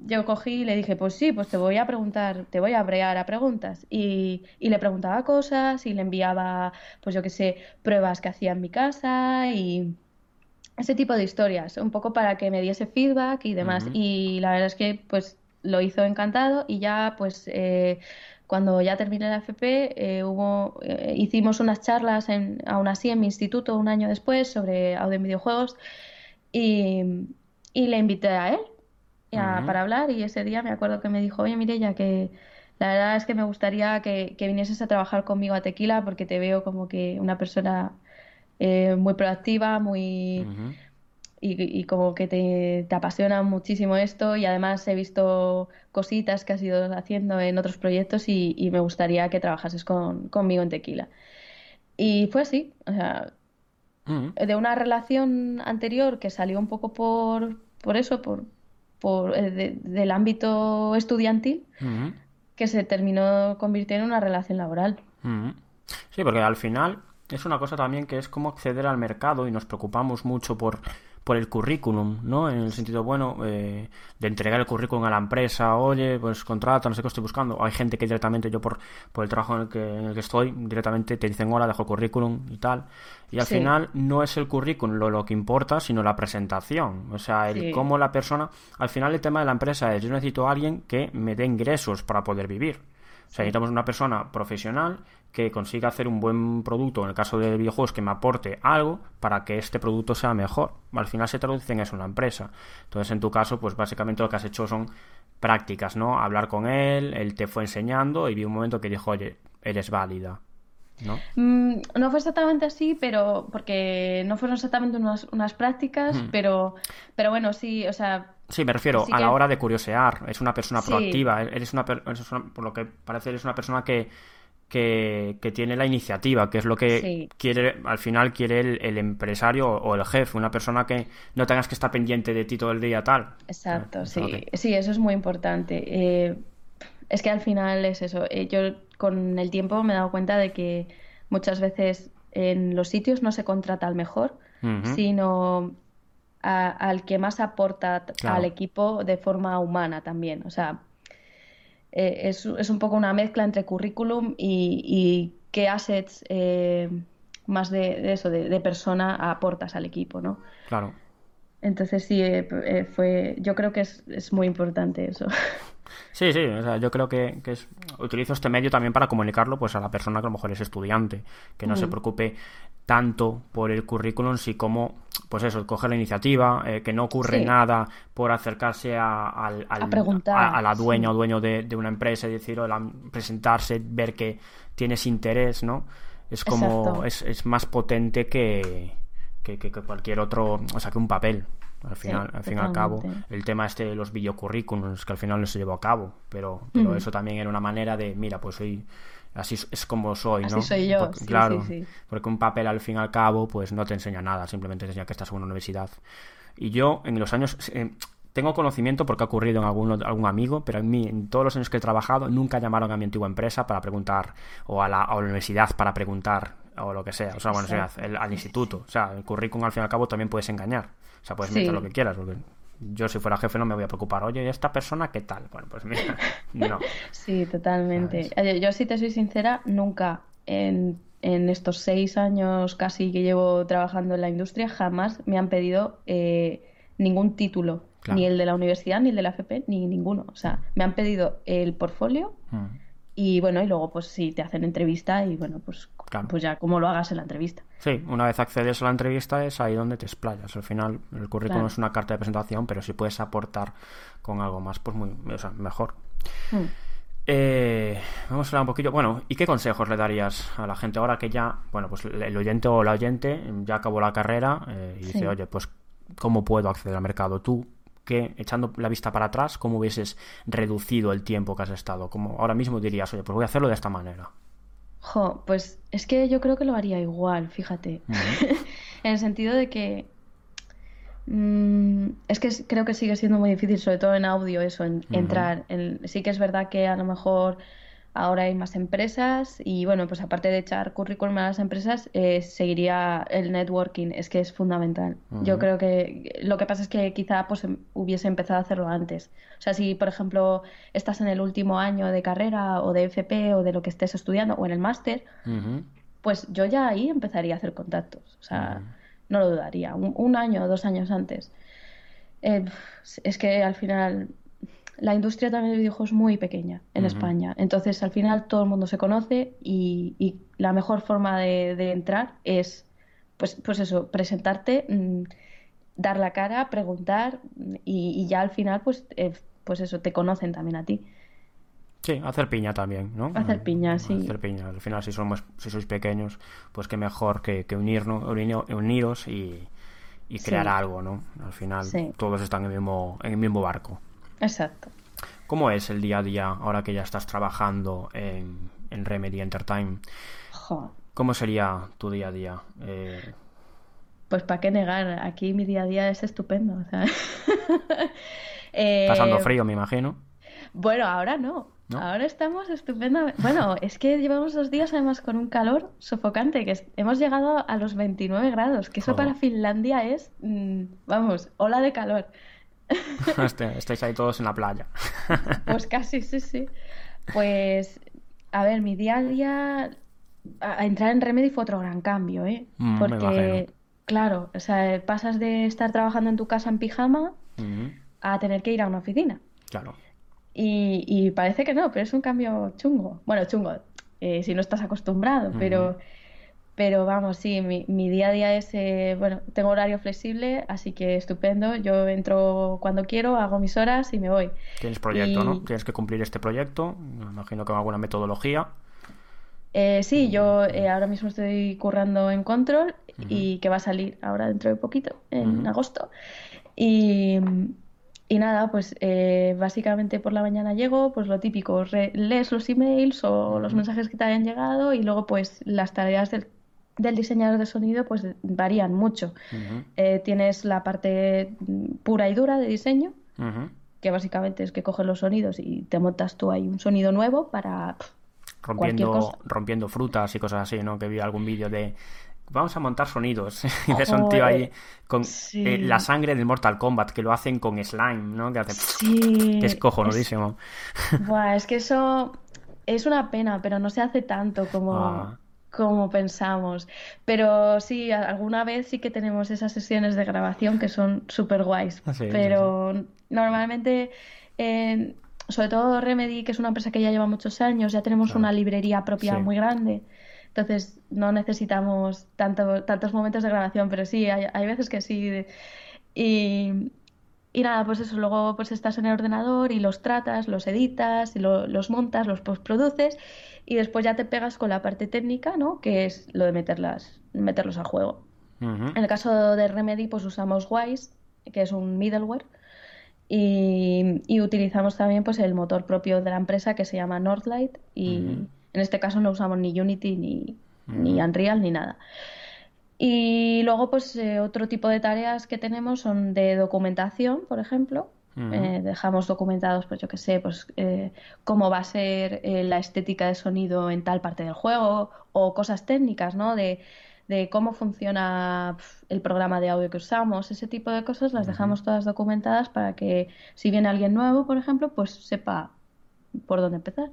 yo cogí y le dije, pues sí, pues te voy a preguntar, te voy a brear a preguntas. Y, y le preguntaba cosas y le enviaba, pues yo qué sé, pruebas que hacía en mi casa y ese tipo de historias, un poco para que me diese feedback y demás. Y la verdad es que pues lo hizo encantado y ya pues eh, cuando ya terminé la FP eh, hubo, eh, hicimos unas charlas en, aún así en mi instituto un año después sobre audio en videojuegos y, le invité a él para hablar y ese día me acuerdo que me dijo, oye Mireya, que la verdad es que me gustaría que, que vinieses a trabajar conmigo a Tequila porque te veo como que una persona eh, muy proactiva, muy... y, como que te, apasiona muchísimo esto y además he visto cositas que has ido haciendo en otros proyectos y, me gustaría que trabajases con, conmigo en Tequila. Y fue así, o sea, de una relación anterior que salió un poco por, por eso, por, por eh, del ámbito estudiantil, que se terminó convirtiendo en una relación laboral. Sí, porque al final es una cosa también que es como acceder al mercado y nos preocupamos mucho por, por el currículum, ¿no? En el sentido, bueno, eh, de entregar el currículum a la empresa, oye, pues contrata, no sé qué estoy buscando. Hay gente que directamente, yo por, por el trabajo en el, que, en el que estoy, directamente te dicen, hola, dejo el currículum y tal. Y al final no es el currículum lo, lo, que importa, sino la presentación. O sea, el cómo la persona... Al final el tema de la empresa es, yo necesito a alguien que me dé ingresos para poder vivir. O sea, necesitamos una persona profesional que consiga hacer un buen producto, en el caso de videojuegos, que me aporte algo para que este producto sea mejor. Al final se traduce en eso en la empresa. Entonces, en tu caso, pues básicamente lo que has hecho son prácticas, ¿no? Hablar con él, él te fue enseñando y vi un momento que dijo, oye, eres válida. ¿No? Mm, no fue exactamente así, pero porque no fueron exactamente unas, unas prácticas, pero, pero bueno, sí, o sea, Sí, me refiero a la hora de curiosear. Es una persona proactiva. Eres una, por lo que parece, eres una persona que, que, tiene la iniciativa, que es lo que quiere, al final quiere el, empresario o el jefe, una persona que no tengas que estar pendiente de ti todo el día tal. Exacto, sí, sí, eso es muy importante. Eh, es que al final es eso. Eh, yo con el tiempo me he dado cuenta de que muchas veces en los sitios no se contrata al mejor, sino al que más aporta al equipo de forma humana también. O sea, eh, es, es, un poco una mezcla entre currículum y, qué assets eh, más de, eso, de, persona aportas al equipo, ¿no? Claro. Entonces sí, eh, fue, yo creo que es, es muy importante eso. Sí, sí, o sea, yo creo que, es, utilizo este medio también para comunicarlo pues a la persona que a lo mejor es estudiante, que no se preocupe tanto por el currículum, si como, pues eso, coger la iniciativa, eh, que no ocurre nada por acercarse a, al, a, la dueña o dueño de, una empresa y decir, presentarse, ver que tienes interés, ¿no? Es como, es, es, más potente que, que, que, cualquier otro, o sea, que un papel. Al final, al fin y al cabo, el tema este de los videocurrículums, que al final no se llevó a cabo, pero, pero eso también era una manera de, mira, pues soy así es como soy, ¿no? Así soy yo, claro, porque un papel al fin y al cabo pues no te enseña nada, simplemente te enseña que estás en una universidad. Y yo en los años eh, tengo conocimiento porque ha ocurrido en algún, algún amigo, pero en mí, en todos los años que he trabajado, nunca llamaron a mi antigua empresa para preguntar, o a la, a la universidad para preguntar, o lo que sea, o sea, bueno, al instituto. O sea, el currículum al fin y al cabo también puedes engañar. O sea, puedes meter lo que quieras, porque yo si fuera jefe no me voy a preocupar, oye, ¿y esta persona qué tal? Bueno, pues mira, no. Sí, totalmente. Yo, si te soy sincera, nunca en, estos seis años casi que llevo trabajando en la industria, jamás me han pedido eh, ningún título, ni el de la universidad, ni el de la FP, ni ninguno. O sea, me han pedido el portfolio. Mm. Y bueno, y luego pues si te hacen entrevista y bueno, pues, pues ya como lo hagas en la entrevista. Sí, una vez accedes a la entrevista es ahí donde te explayas. Al final el currículum es una carta de presentación, pero si puedes aportar con algo más, pues muy, o sea, mejor. Hmm. Eh, vamos a hablar un poquito, bueno, ¿y qué consejos le darías a la gente ahora que ya, bueno, pues el oyente o la oyente ya acabó la carrera eh, y dice, oye, pues ¿cómo puedo acceder al mercado? Tú que, echando la vista para atrás, cómo hubieses reducido el tiempo que has estado? Como ahora mismo dirías, oye, pues voy a hacerlo de esta manera. Jo, pues es que yo creo que lo haría igual, fíjate. en el sentido de que mm, es que creo que sigue siendo muy difícil, sobre todo en audio, eso, entrar. En, sí que es verdad que a lo mejor ahora hay más empresas y bueno, pues aparte de echar currículum a las empresas, eh, seguiría el networking, es que es fundamental. Yo creo que lo que pasa es que quizá pues em, hubiese empezado a hacerlo antes. O sea, si por ejemplo estás en el último año de carrera o de FP o de lo que estés estudiando o en el máster, pues yo ya ahí empezaría a hacer contactos. O sea, no lo dudaría, un, año o dos años antes. Eh, es que al final la industria también de videojuegos es muy pequeña en España. Entonces, al final todo el mundo se conoce y, la mejor forma de, entrar es, pues, pues eso, presentarte, mm, dar la cara, preguntar y, ya al final, pues, eh, pues eso, te conocen también a ti. Sí, hacer piña también, ¿no? Hacer piña, sí. Hacer piña. Al final, si somos, si sois pequeños, pues qué mejor que, unirnos, uniros y, crear algo, ¿no? Al final, todos están en el mismo, en el mismo barco. Exacto. ¿Cómo es el día a día ahora que ya estás trabajando en, Remedy Entertainment? ¿Cómo sería tu día a día? Eh, pues para qué negar, aquí mi día a día es estupendo. Pasando eh, frío, me imagino. Bueno, ahora no. Ahora estamos estupendamente. Bueno, es que llevamos dos días además con un calor sofocante, que hemos llegado a los 29 grados, que eso para Finlandia es, mm, vamos, ola de calor. Este, estáis ahí todos en la playa. Pues casi, sí, sí. Pues, a ver, mi día a día, a, entrar en Remedy fue otro gran cambio, ¿eh? Mm, Porque, claro, o sea, pasas de estar trabajando en tu casa en pijama a tener que ir a una oficina. Claro. Y, parece que no, pero es un cambio chungo. Bueno, chungo, eh, si no estás acostumbrado, pero, pero vamos, sí, mi, mi, día a día es, eh, bueno, tengo horario flexible, así que estupendo. Yo entro cuando quiero, hago mis horas y me voy. Tienes proyecto, ¿no? Tienes que cumplir este proyecto, me imagino que con alguna metodología. Eh, sí, yo ahora mismo estoy currando en Control y que va a salir ahora dentro de poquito, en agosto. Y, y nada, pues eh, básicamente por la mañana llego, pues lo típico, lees los emails o los mensajes que te hayan llegado y luego pues las tareas del, diseñador de sonido pues varían mucho. Eh, tienes la parte pura y dura de diseño, que básicamente es que coges los sonidos y te montas tú ahí un sonido nuevo para... rompiendo, rompiendo frutas y cosas así, ¿no? Que vi algún vídeo de vamos a montar sonidos. y ves un tío ahí con eh, la sangre del Mortal Kombat, que lo hacen con slime, ¿no? Que, hace... sí, que es cojonudísimo. Buah, es que eso es una pena, pero no se hace tanto como, ah. Como pensamos. Pero sí, alguna vez sí que tenemos esas sesiones de grabación que son súper guays. Ah, pero normalmente... sobre todo Remedy, que es una empresa que ya lleva muchos años, ya tenemos una librería propia muy grande. Entonces no necesitamos tanto, tantos momentos de grabación, pero sí, hay, hay veces que sí. Y, y, nada, pues eso, luego pues estás en el ordenador y los tratas, los editas, y los montas, los postproduces y después ya te pegas con la parte técnica, ¿no? Que es lo de meterlas, meterlos a juego. En el caso de Remedy, pues usamos Wise, que es un middleware, y, y, utilizamos también pues el motor propio de la empresa que se llama Northlight y, en este caso no usamos ni Unity ni, ni Unreal ni nada. Y luego, pues eh, otro tipo de tareas que tenemos son de documentación, por ejemplo. Eh, dejamos documentados, pues yo qué sé, pues eh, cómo va a ser la estética de sonido en tal parte del juego o cosas técnicas, ¿no? De, de cómo funciona el programa de audio que usamos, ese tipo de cosas las dejamos todas documentadas para que si viene alguien nuevo, por ejemplo, pues sepa por dónde empezar.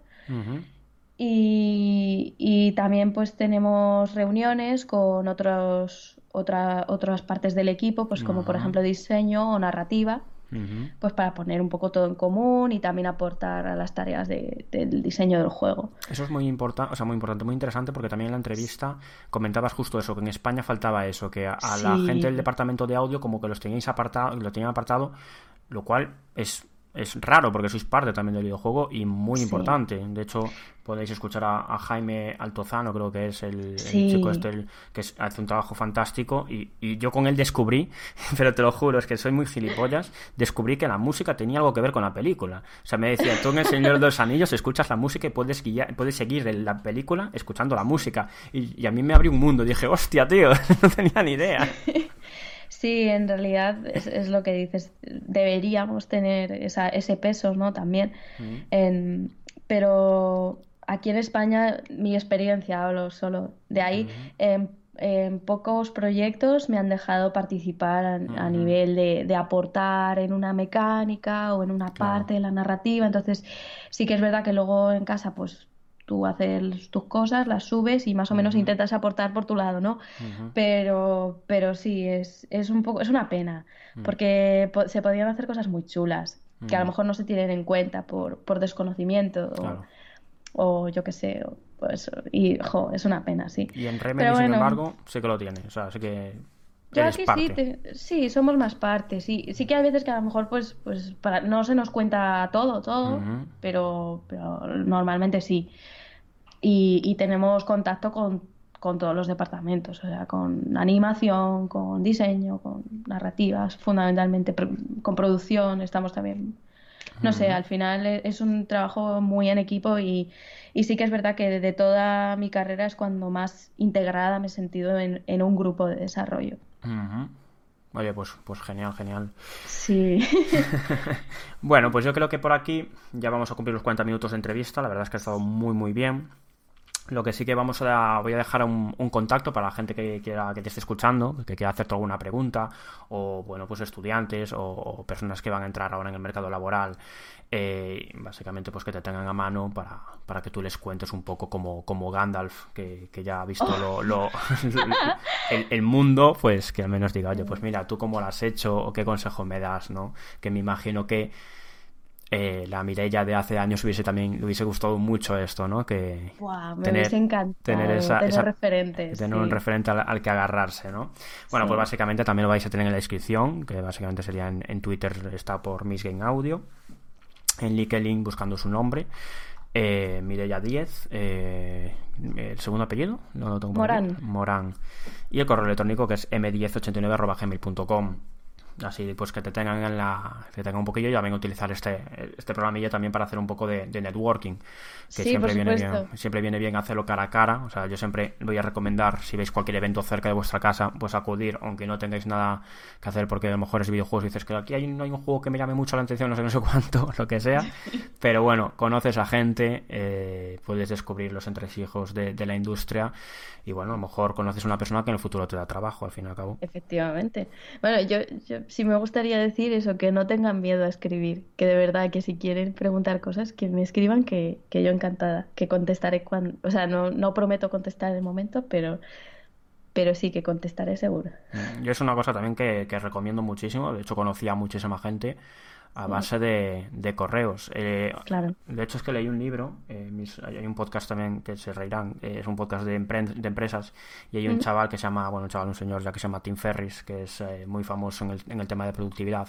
Y, también pues tenemos reuniones con otros, otra, otras partes del equipo, pues como por ejemplo diseño o narrativa, pues para poner un poco todo en común y también aportar a las tareas del diseño del juego. Eso es muy importante, o sea, muy importante, muy interesante porque también en la entrevista comentabas justo eso, que en España faltaba eso, que a, la gente del departamento de audio como que los teníais apartado, lo tenían apartado, lo cual es es raro porque sois parte también del videojuego y muy importante. De hecho, podéis escuchar a, Jaime Altozano, creo que es el, chico este, que hace un trabajo fantástico. Y, yo con él descubrí, pero te lo juro, es que soy muy gilipollas, descubrí que la música tenía algo que ver con la película. O sea, me decía, tú en El Señor de los Anillos escuchas la música y puedes, puedes seguir la película escuchando la música. Y, y a mí me abrió un mundo. Dije, hostia, tío, no tenía ni idea. Sí, en realidad es, lo que dices. Deberíamos tener ese peso, ¿no? También. pero aquí en España, mi experiencia, hablo solo de ahí, en, pocos proyectos me han dejado participar a, nivel de, aportar en una mecánica o en una parte de la narrativa. Entonces, sí que es verdad que luego en casa, pues tú haces tus cosas, las subes y más o menos intentas aportar por tu lado, ¿no? Pero, pero sí, es, es un poco, es una pena, mm. porque se podían hacer cosas muy chulas, que a lo mejor no se tienen en cuenta por, por desconocimiento o, yo qué sé, pues, y jo, es una pena, sí. Y en Remedy, sin embargo, sé que lo tiene, o sea, sé que yo aquí sí, sí, somos más partes. Sí, sí que hay veces que a lo mejor pues, pues para, no se nos cuenta todo, todo, pero, pero normalmente sí y, tenemos contacto con, todos los departamentos, o sea, con animación, con diseño, con narrativas, fundamentalmente con producción, estamos también, no sé, al final e, es un trabajo muy en equipo y, sí que es verdad que de toda mi carrera es cuando más integrada me he sentido en, un grupo de desarrollo. Oye, pues, pues genial, genial. Sí. bueno, pues yo creo que por aquí ya vamos a cumplir los 40 minutos de entrevista. La verdad es que ha estado muy, muy bien. Lo que sí que vamos a voy a dejar un, contacto para la gente que quiera que te esté escuchando, que quiera hacerte alguna pregunta, o bueno, pues estudiantes o, personas que van a entrar ahora en el mercado laboral, eh, básicamente pues que te tengan a mano para, para que tú les cuentes un poco como, como Gandalf, que, ya ha visto lo, el, mundo, pues que al menos diga, oye, pues mira, tú cómo lo has hecho o qué consejo me das, ¿no? Que me imagino que eh, la Mireia de hace años hubiese también le hubiese gustado mucho esto, ¿no? Que me tener, hubiese encantado tener, esa, referentes, tener un referente al, que agarrarse, ¿no? Bueno, pues básicamente también lo vais a tener en la descripción, que básicamente sería en, Twitter está por Miss Game Audio, en LinkedIn buscando su nombre. Eh, Mireia 10, eh, el segundo apellido, no lo tengo Morán. Morán. Y el correo electrónico que es m1089.gmail.com así pues que te tengan en la que tengan un poquillo y ya vengo a utilizar este este programilla también para hacer un poco de, networking que siempre viene bien siempre viene bien hacerlo cara a cara. O sea yo siempre voy a recomendar si veis cualquier evento cerca de vuestra casa pues acudir aunque no tengáis nada que hacer porque a lo mejor es videojuegos y dices que aquí hay, no hay un juego que me llame mucho la atención no sé no sé cuánto lo que sea. Pero bueno conoces a gente eh, puedes descubrir los entresijos de, de la industria. Y bueno a lo mejor conoces a una persona que en el futuro te da trabajo al fin y al cabo. Efectivamente. Bueno yo sí me gustaría decir eso, que no tengan miedo a escribir, que de verdad que si quieren preguntar cosas, que me escriban, que, yo encantada, que contestaré cuando, o sea, no, no prometo contestar en el momento, pero, pero sí que contestaré seguro. Mm, yo es una cosa también que, que recomiendo muchísimo, de hecho conocí a muchísima gente a base de, de correos. Eh, claro. De hecho, es que leí un libro, eh, hay un podcast también que se reirán, eh, es un podcast de, de, empresas, y hay un chaval que se llama, bueno, un chaval, un señor ya que se llama Tim Ferris, que es muy famoso en el, en el tema de productividad,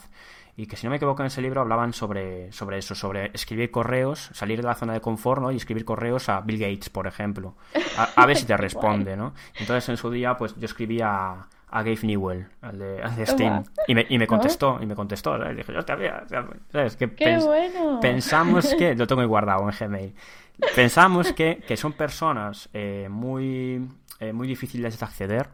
y que si no me equivoco en ese libro hablaban sobre, sobre eso, sobre escribir correos, salir de la zona de confort, ¿no? Y escribir correos a Bill Gates, por ejemplo, a, a ver si te responde, ¿no? Entonces, en su día, pues yo escribía a Gabe Newell, al de, al Steam, y me, y me contestó, y me contestó, ¿sabes? dije, hostia, ¿sabes? Que ¡Qué bueno! Pensamos que, lo tengo guardado en Gmail, pensamos que, que son personas eh, muy, eh, muy difíciles de acceder,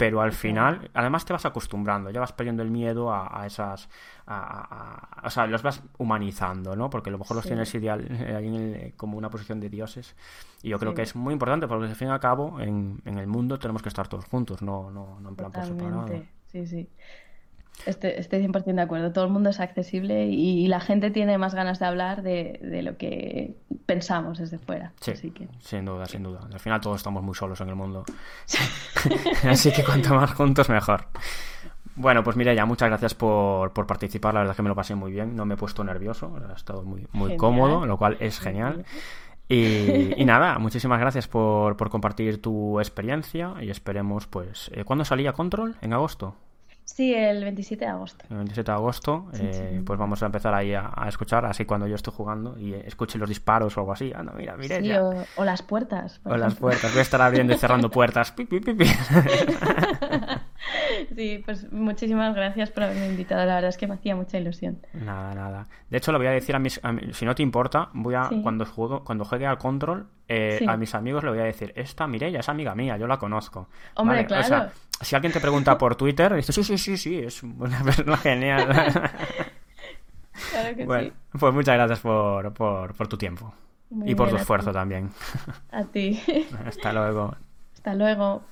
pero al final, además te vas acostumbrando, ya vas perdiendo el miedo a, esas, o sea, los vas humanizando, ¿no? Porque a lo mejor los tienes ideal eh, como una posición de dioses. Y yo creo que es muy importante, porque al fin y al cabo, en, en el mundo tenemos que estar todos juntos, no, no, no en plan por separado. Sí, sí. Estoy, estoy 100% de acuerdo. Todo el mundo es accesible y, la gente tiene más ganas de hablar de, de lo que pensamos desde fuera. Sí, sin duda, sin duda. Al final todos estamos muy solos en el mundo. Así que cuanto más juntos, mejor. Bueno, pues mira, ya muchas gracias por, por, participar. La verdad es que me lo pasé muy bien. No me he puesto nervioso. Ha estado muy, muy cómodo, lo cual es genial. Y, y, nada, muchísimas gracias por, por, compartir tu experiencia y esperemos, pues, eh, ¿cuándo salía Control? ¿En agosto? Sí, el 27 de agosto. El 27 de agosto, eh, pues vamos a empezar ahí a, escuchar, así cuando yo estoy jugando y escuche los disparos o algo así. Anda, mira, mira. Sí, o, las puertas. O las puertas, voy a estar abriendo y cerrando puertas. sí, pues muchísimas gracias por haberme invitado. La verdad es que me hacía mucha ilusión. Nada, nada. De hecho, lo voy a decir a mis. si no te importa, voy a. Cuando, juego, cuando juegue al control, eh, a mis amigos le voy a decir: Esta Mireia es amiga mía, yo la conozco. Hombre, claro si alguien te pregunta por Twitter, dices, sí, sí, sí, sí, es una persona genial. Claro que bueno, Pues muchas gracias por, por, por tu tiempo. y por tu esfuerzo también. A ti. Hasta luego. Hasta luego.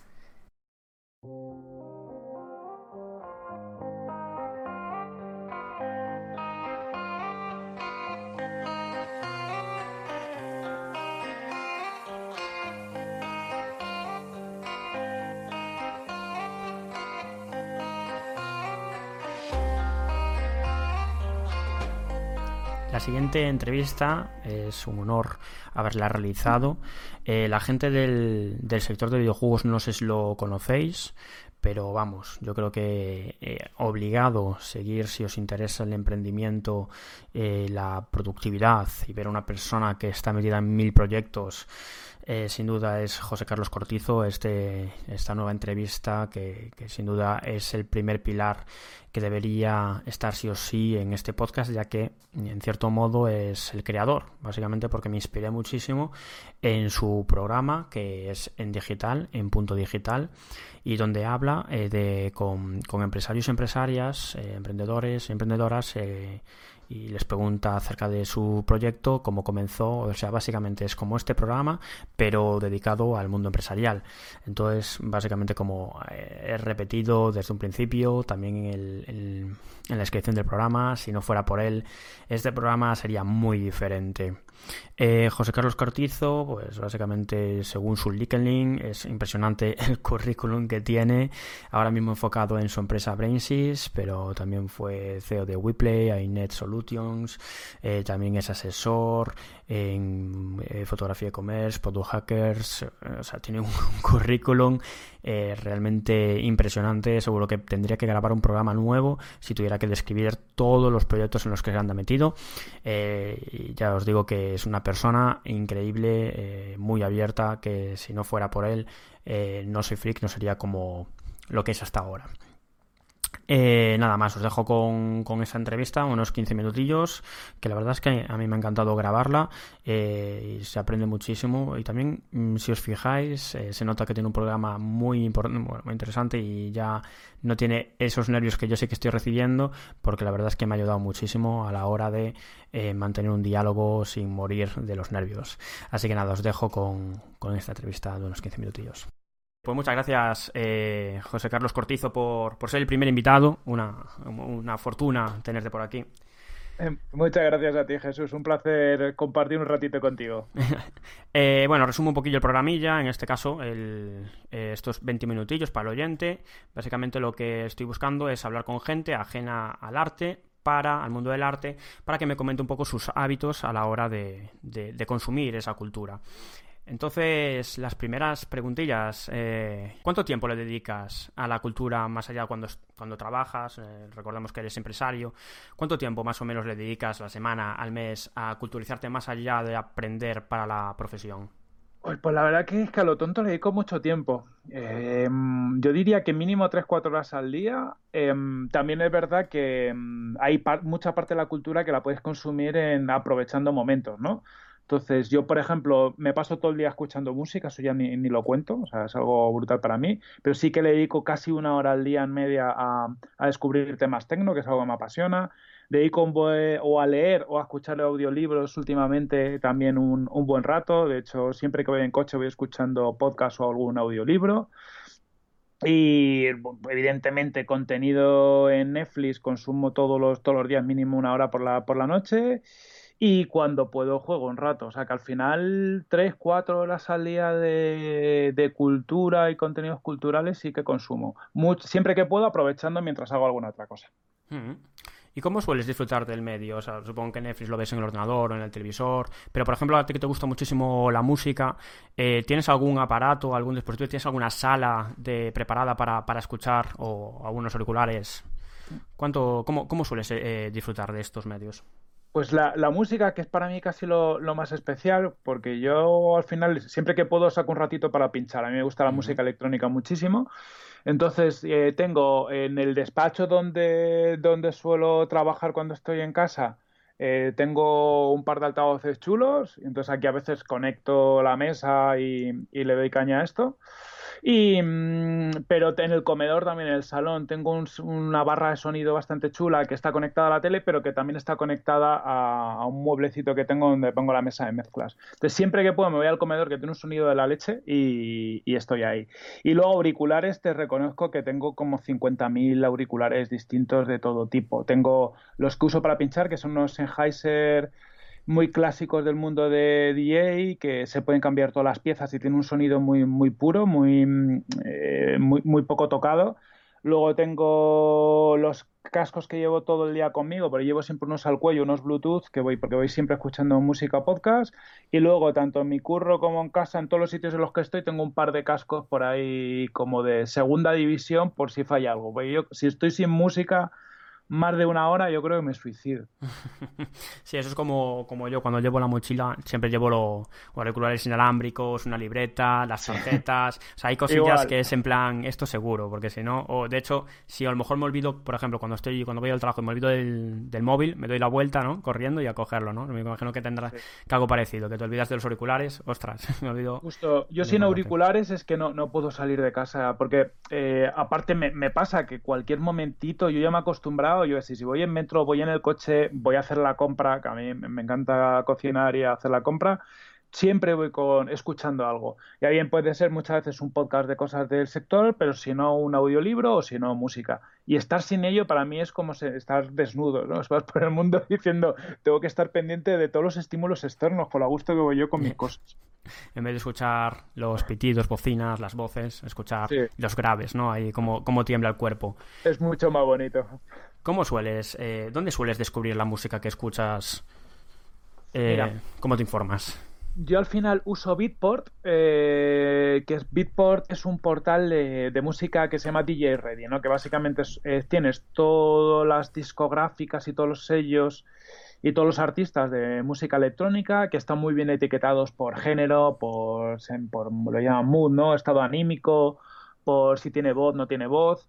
La siguiente entrevista es un honor haberla realizado. Eh, la gente del, sector de videojuegos no sé si lo conocéis, pero vamos, yo creo que eh, obligado seguir si os interesa el emprendimiento, eh, la productividad y ver a una persona que está metida en mil proyectos. Sin duda es José Carlos Cortizo, este, esta nueva entrevista que, que sin duda es el primer pilar que debería estar sí o sí en este podcast, ya que en cierto modo es el creador, básicamente porque me inspiré muchísimo en su programa, que es en digital, en punto digital, y donde habla eh, de, con, empresarios y empresarias, eh, emprendedores y emprendedoras, eh, y les pregunta acerca de su proyecto, cómo comenzó, o sea, básicamente es como este programa, pero dedicado al mundo empresarial. Entonces, básicamente como he repetido desde un principio, también en, el, en la descripción del programa, si no fuera por él, este programa sería muy diferente. Eh, José Carlos Cortizo, pues básicamente según su LinkedIn es impresionante el currículum que tiene, ahora mismo enfocado en su empresa Brainsys, pero también fue CEO de WePlay, iNet Solutions, eh, también es asesor en eh, fotografía e commerce, hackers, o sea, tiene un, currículum realmente impresionante, seguro que tendría que grabar un programa nuevo si tuviera que describir todos los proyectos en los que se anda metido. y ya os digo que es una persona increíble, eh, muy abierta, que si no fuera por él, eh, No Soy Freak no sería como lo que es hasta ahora. Eh, nada más, os dejo con, con, esa entrevista, unos 15 minutillos, que la verdad es que a mí me ha encantado grabarla eh, y se aprende muchísimo. Y también, mm, si os fijáis, eh, se nota que tiene un programa muy, importante, muy interesante y ya no tiene esos nervios que yo sé que estoy recibiendo, porque la verdad es que me ha ayudado muchísimo a la hora de mantener un diálogo sin morir de los nervios. Así que nada, os dejo con, con esta entrevista de unos 15 minutillos. Pues muchas gracias, eh, José Carlos Cortizo, por, ser el primer invitado. Una, una fortuna tenerte por aquí. Eh, muchas gracias a ti, Jesús. Un placer compartir un ratito contigo. Eh, bueno, resumo un poquillo el programilla. En este caso, estos 20 minutillos para el oyente. Básicamente lo que estoy buscando es hablar con gente ajena al arte, para, al mundo del arte, para que me comente un poco sus hábitos a la hora de consumir esa cultura. Entonces, las primeras preguntillas. Eh, ¿Cuánto tiempo le dedicas a la cultura más allá cuando, cuando trabajas? Eh, recordemos que eres empresario. ¿Cuánto tiempo más o menos le dedicas la semana, al mes, a culturizarte más allá de aprender para la profesión? Pues, pues la verdad que es que a lo tonto le dedico mucho tiempo. Em, yo diría que mínimo 3-4 horas al día. Em, también es verdad que em, hay mucha parte de la cultura que la puedes consumir en aprovechando momentos, ¿no? Entonces, yo, por ejemplo, me paso todo el día escuchando música, eso ya ni, lo cuento, o sea, es algo brutal para mí, pero sí que le dedico casi una hora al día en media a, descubrir temas tecno, que es algo que me apasiona. Dedico un o a leer o a escuchar audiolibros últimamente también un, buen rato. De hecho, siempre que voy en coche voy escuchando podcast o algún audiolibro. Y evidentemente contenido en Netflix consumo todos los, todos los días mínimo una hora por la, por la noche y cuando puedo juego un rato. O sea que al final tres, cuatro horas al día de, cultura y contenidos culturales sí que consumo. siempre que puedo aprovechando mientras hago alguna otra cosa. ¿Y cómo sueles disfrutar del medio? O sea, supongo que Netflix lo ves en el ordenador o en el televisor, pero por ejemplo, a ti que te gusta muchísimo la música, eh, ¿tienes algún aparato, algún dispositivo, tienes alguna sala de, preparada para, escuchar o algunos auriculares? ¿Cuánto, cómo, cómo sueles eh, disfrutar de estos medios? Pues la, música, que es para mí casi lo, más especial, porque yo al final, siempre que puedo, saco un ratito para pinchar. A mí me gusta la música electrónica muchísimo. Entonces, eh, tengo en el despacho donde, donde suelo trabajar cuando estoy en casa, eh, tengo un par de altavoces chulos. Entonces, aquí a veces conecto la mesa y, y le doy caña a esto. Y, mm, pero en el comedor también, en el salón, tengo una barra de sonido bastante chula que está conectada a la tele, pero que también está conectada a, un mueblecito que tengo donde pongo la mesa de mezclas. Entonces, siempre que puedo, me voy al comedor que tiene un sonido de la leche y, estoy ahí. Y luego, auriculares, te reconozco que tengo como 50.000 auriculares distintos de todo tipo. Tengo los que uso para pinchar, que son unos Sennheiser muy clásicos del mundo de DJ que se pueden cambiar todas las piezas y tiene un sonido muy, muy puro, muy, eh, muy, muy poco tocado. Luego tengo los cascos que llevo todo el día conmigo, pero llevo siempre unos al cuello, unos Bluetooth, que voy, porque voy siempre escuchando música podcast. Y luego, tanto en mi curro como en casa, en todos los sitios en los que estoy, tengo un par de cascos por ahí como de segunda división por si falla algo. Porque yo, si estoy sin música, más de una hora, yo creo que me suicido. sí, eso es como, como yo cuando llevo la mochila, siempre llevo los auriculares inalámbricos, una libreta, las tarjetas. o sea, hay cosillas que es en plan, esto seguro, porque si no, o de hecho, si a lo mejor me olvido, por ejemplo, cuando estoy cuando voy al trabajo y me olvido del, del móvil, me doy la vuelta, ¿no? Corriendo y a cogerlo, ¿no? Me imagino que tendrás que algo parecido, que te olvidas de los auriculares, ostras, me olvido. Justo, yo sin auriculares es que no, no puedo salir de casa, porque eh, aparte me, me pasa que cualquier momentito, yo ya me he acostumbrado yo si, si voy en metro, voy en el coche, voy a hacer la compra, que a mí me encanta cocinar y hacer la compra, siempre voy con escuchando algo. Ya bien puede ser muchas veces un podcast de cosas del sector, pero si no un audiolibro o si no música. Y estar sin ello para mí es como estar desnudo, ¿no? Vas por el mundo diciendo, tengo que estar pendiente de todos los estímulos externos, con la gusto que voy yo con mis cosas. En vez de escuchar los pitidos, bocinas, las voces, escuchar los graves, ¿no? Ahí cómo, cómo tiembla el cuerpo. Es mucho más bonito. ¿Cómo sueles, eh, dónde sueles descubrir la música que escuchas? Eh, ¿Cómo te informas? yo al final uso Beatport, eh, que es Beatport es un portal de, música que se llama DJ Ready, ¿no? Que básicamente tienes todas las discográficas y todos los sellos y todos los artistas de música electrónica que están muy bien etiquetados por género, por, por lo llaman mood, ¿no? Estado anímico, por si tiene voz, no tiene voz.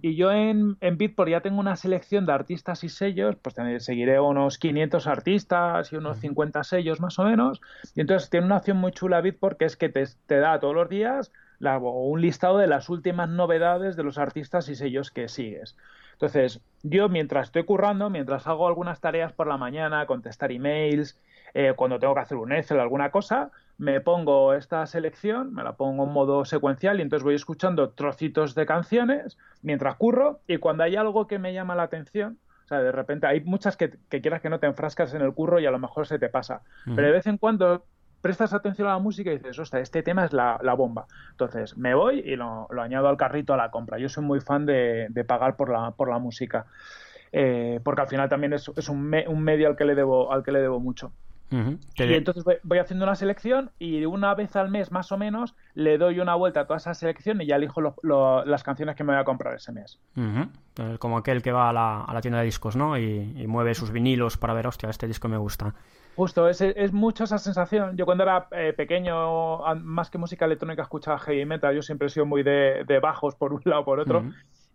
Y yo en, en Beatport ya tengo una selección de artistas y sellos, pues seguiré unos 500 artistas y unos 50 sellos más o menos. Y entonces tiene una opción muy chula Beatport que es que te, te da todos los días un listado de las últimas novedades de los artistas y sellos que sigues. Entonces, yo mientras estoy currando, mientras hago algunas tareas por la mañana, contestar emails, eh, cuando tengo que hacer un Excel o alguna cosa, me pongo esta selección, me la pongo en modo secuencial y entonces voy escuchando trocitos de canciones mientras curro y cuando hay algo que me llama la atención, o sea, de repente hay muchas que, quieras que no te enfrascas en el curro y a lo mejor se te pasa, pero de vez en cuando prestas atención a la música y dices, ostras, este tema es la, bomba. Entonces me voy y lo, añado al carrito a la compra. Yo soy muy fan de, pagar por la, por la música. Eh, porque al final también es, es un, un, medio al que le debo, al que le debo mucho. Y entonces voy, haciendo una selección y una vez al mes más o menos le doy una vuelta a toda esa selección y ya elijo las canciones que me voy a comprar ese mes. Como aquel que va a la, tienda de discos, ¿no? Y, mueve sus vinilos para ver, hostia, este disco me gusta. Justo, es, es mucho esa sensación. Yo cuando era eh, pequeño, más que música electrónica, escuchaba heavy metal. Yo siempre he sido muy de, bajos por un lado o por otro.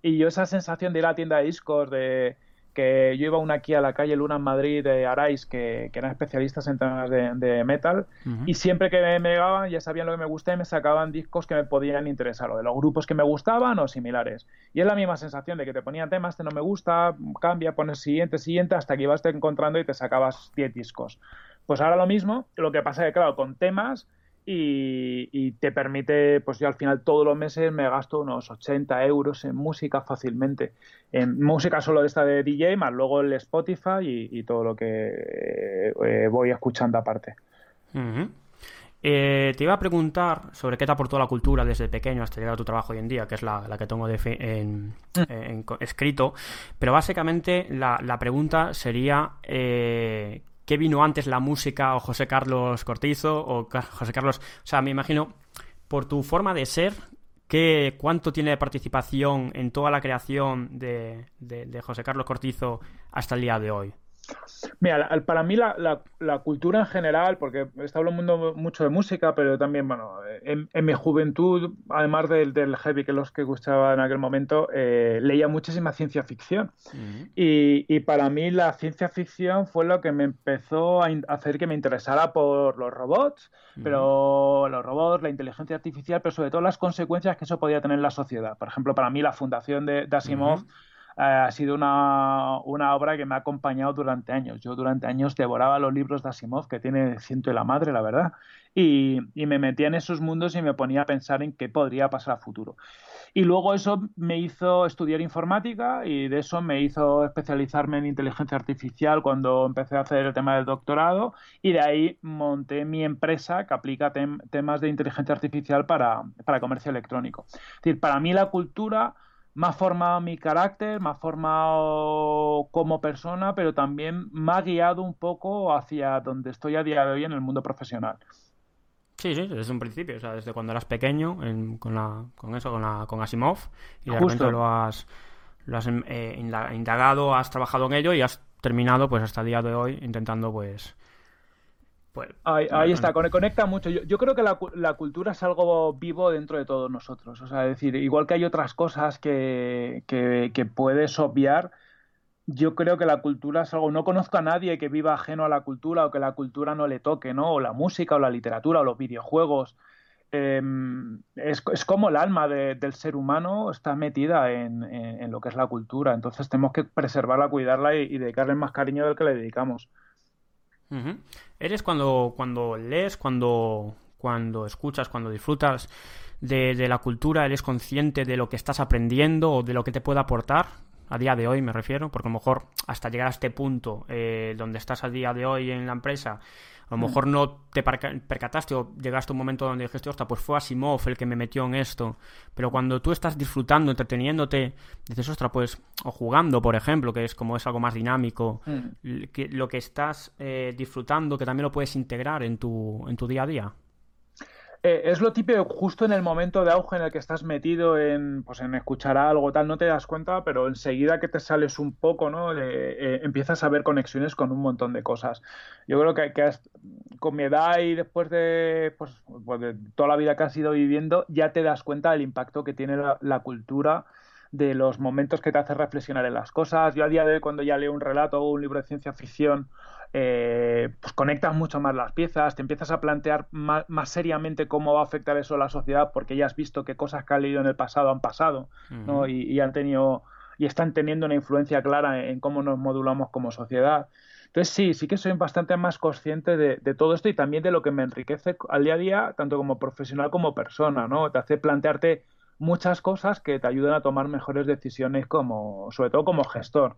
Y yo esa sensación de ir a la tienda de discos, de que yo iba una aquí a la calle Luna en Madrid de Arais, que, eran especialistas en temas de, metal, y siempre que me, llegaban ya sabían lo que me gustaba y me sacaban discos que me podían interesar, o de los grupos que me gustaban o similares. Y es la misma sensación de que te ponían temas, este no me gusta, cambia, pones siguiente, siguiente, hasta que ibas encontrando y te sacabas 10 discos. Pues ahora lo mismo, lo que pasa es que, claro, con temas y, te permite, pues yo al final todos los meses me gasto unos 80 euros en música fácilmente. En música solo de esta de DJ, más luego el Spotify y, todo lo que eh, voy escuchando aparte. Eh, te iba a preguntar sobre qué te aportó la cultura desde pequeño hasta llegar a tu trabajo hoy en día, que es la, que tengo de en, mm. escrito, pero básicamente la, la pregunta sería eh, qué vino antes la música o José Carlos Cortizo o José Carlos, o sea, me imagino por tu forma de ser, ¿qué, ¿cuánto tiene de participación en toda la creación de, de José Carlos Cortizo hasta el día de hoy? Mira, para mí la, cultura en general, porque está hablando mucho de música, pero también, bueno, en, mi juventud, además del, heavy que los que gustaba en aquel momento, eh, leía muchísima ciencia ficción. y, para mí la ciencia ficción fue lo que me empezó a hacer que me interesara por los robots, pero los robots, la inteligencia artificial, pero sobre todo las consecuencias que eso podía tener en la sociedad. Por ejemplo, para mí la fundación de, Asimov eh, ha sido una, obra que me ha acompañado durante años. Yo durante años devoraba los libros de Asimov, que tiene ciento y la madre, la verdad, y, me metía en esos mundos y me ponía a pensar en qué podría pasar a futuro. Y luego eso me hizo estudiar informática y de eso me hizo especializarme en inteligencia artificial cuando empecé a hacer el tema del doctorado y de ahí monté mi empresa que aplica temas de inteligencia artificial para, para comercio electrónico. Decir, para mí la cultura me ha formado mi carácter, me ha formado como persona, pero también me ha guiado un poco hacia donde estoy a día de hoy en el mundo profesional. Sí, sí, desde un principio, o sea, desde cuando eras pequeño, con, la, con eso, con, la, con Asimov, y de repente lo has, lo has eh, indagado, has trabajado en ello y has terminado, pues hasta el día de hoy, intentando, pues, pues, ahí, está, conecta mucho. Yo, creo que la, cultura es algo vivo dentro de todos nosotros. O sea, es decir, igual que hay otras cosas que, puedes obviar, yo creo que la cultura es algo. No conozco a nadie que viva ajeno a la cultura o que la cultura no le toque, ¿no? O la música, o la literatura, o los videojuegos. Em, es, como el alma del ser humano está metida en, lo que es la cultura. Entonces tenemos que preservarla, cuidarla y dedicarle más cariño del que le dedicamos. ¿Eres cuando, cuando lees, cuando, cuando escuchas, cuando disfrutas de, de, la cultura, eres consciente de lo que estás aprendiendo o de lo que te puede aportar? A día de hoy me refiero, porque a lo mejor hasta llegar a este punto eh, donde estás a día de hoy en la empresa, a lo mm. mejor no te percataste o llegaste a un momento donde dijiste, hostia, pues fue Asimov el que me metió en esto. Pero cuando tú estás disfrutando, entreteniéndote, dices, ostras, pues, o jugando, por ejemplo, que es como es algo más dinámico, mm. que, lo que estás eh, disfrutando, que también lo puedes integrar en tu, en tu día a día. Eh, es lo típico, justo en el momento de auge en el que estás metido en, pues, en escuchar algo, tal, no te das cuenta, pero enseguida que te sales un poco, ¿no? Eh, empiezas a ver conexiones con un montón de cosas. Yo creo que, que con mi edad y después de, pues, pues, de toda la vida que has ido viviendo, ya te das cuenta del impacto que tiene la, la cultura de los momentos que te hace reflexionar en las cosas. Yo a día de hoy, cuando ya leo un relato o un libro de ciencia ficción eh, pues conectas mucho más las piezas, te empiezas a plantear más, seriamente cómo va a afectar eso a la sociedad porque ya has visto qué cosas que has leído en el pasado han pasado ¿no? y, han tenido y están teniendo una influencia clara en, cómo nos modulamos como sociedad. Entonces sí, sí que soy bastante más consciente de, todo esto y también de lo que me enriquece al día a día, tanto como profesional como persona, ¿no? Te hace plantearte muchas cosas que te ayudan a tomar mejores decisiones como, sobre todo como gestor.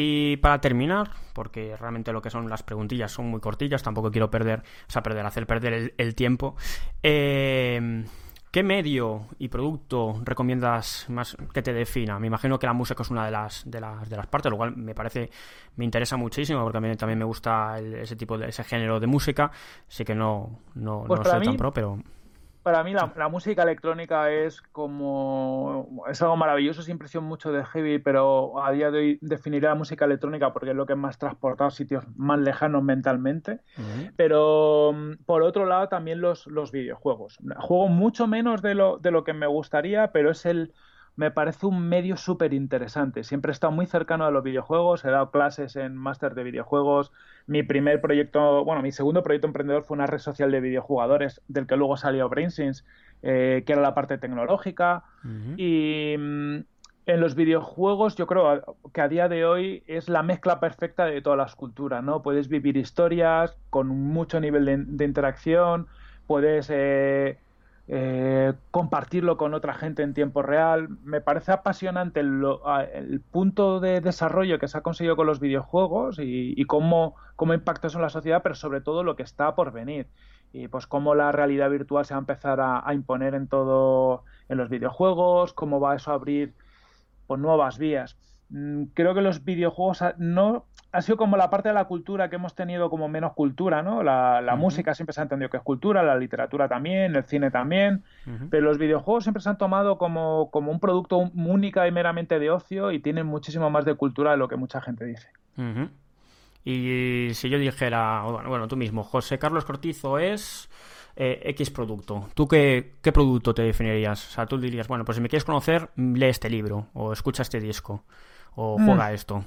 Y para terminar, porque realmente lo que son las preguntillas son muy cortillas, tampoco quiero perder, o sea, perder, hacer perder el, tiempo. Eh, ¿Qué medio y producto recomiendas más que te defina? Me imagino que la música es una de las, de las, de las partes, lo cual me parece, me interesa muchísimo, porque a mí también me gusta ese tipo de, ese género de música. Sé que no, no, pues soy tan pro, pero para mí la, música electrónica es como es algo maravilloso, siempre sido mucho de heavy, pero a día de hoy definiría la música electrónica porque es lo que es más transportado a sitios más lejanos mentalmente. Pero mm, por otro lado también los, los videojuegos. Juego mucho menos de lo, de lo que me gustaría, pero es el me parece un medio súper interesante. Siempre he estado muy cercano a los videojuegos, he dado clases en máster de videojuegos. Mi primer proyecto, bueno, mi segundo proyecto emprendedor fue una red social de videojugadores, del que luego salió BrainSense, eh, que era la parte tecnológica. Y mm, en los videojuegos yo creo que a día de hoy es la mezcla perfecta de todas las culturas, ¿no? Puedes vivir historias con mucho nivel de, interacción, puedes... Eh, eh, compartirlo con otra gente en tiempo real. Me parece apasionante el, punto de desarrollo que se ha conseguido con los videojuegos y, cómo, cómo impacta eso en la sociedad, pero sobre todo lo que está por venir. Y pues cómo la realidad virtual se va a empezar a, a imponer en todo, en los videojuegos, cómo va eso a abrir pues, nuevas vías. Mm, creo que los videojuegos no ha sido como la parte de la cultura que hemos tenido como menos cultura, ¿no? La, música siempre se ha entendido que es cultura, la literatura también, el cine también, pero los videojuegos siempre se han tomado como, como un producto única y meramente de ocio y tienen muchísimo más de cultura de lo que mucha gente dice. Y si yo dijera, bueno, tú mismo, José Carlos Cortizo es eh, X producto, ¿tú qué, qué producto te definirías? O sea, tú dirías, bueno, pues si me quieres conocer, lee este libro o escucha este disco o juega mm. esto?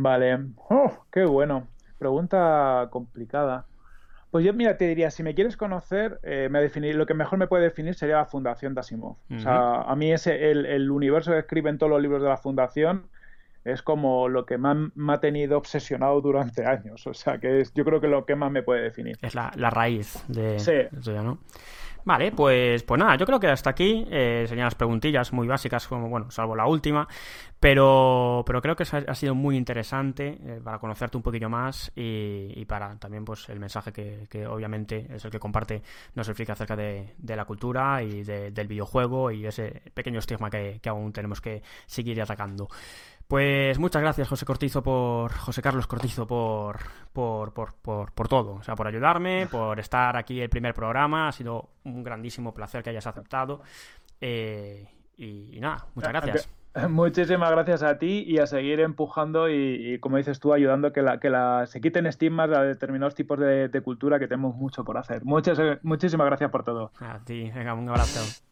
Vale. Oh, qué bueno. Pregunta complicada. Pues yo, mira, te diría, si me quieres conocer, eh, me definir, lo que mejor me puede definir sería la Fundación de Asimov. O sea, a mí ese, el, el, universo que escriben todos los libros de la Fundación es como lo que más me ha tenido obsesionado durante años. O sea, que es, yo creo que lo que más me puede definir. Es la, raíz de, sí. ¿no? Vale, pues, pues nada, yo creo que hasta aquí eh, serían las preguntillas muy básicas, como bueno, salvo la última, pero, pero creo que ha sido muy interesante eh, para conocerte un poquillo más y, para también pues el mensaje que, obviamente es el que comparte nos explica acerca de, la cultura y del videojuego y ese pequeño estigma que, que aún tenemos que seguir atacando. Pues muchas gracias, José Cortizo, por. José Carlos Cortizo, por, por, por, por, todo. O sea, por ayudarme, por estar aquí el primer programa. Ha sido un grandísimo placer que hayas aceptado. Eh, y, nada, muchas gracias. Muchísimas gracias a ti y a seguir empujando y, como dices tú, ayudando a que, la, que la, se quiten estigmas a determinados tipos de, de, cultura que tenemos mucho por hacer. Muchas, muchísimas gracias por todo. A ti, venga, un abrazo.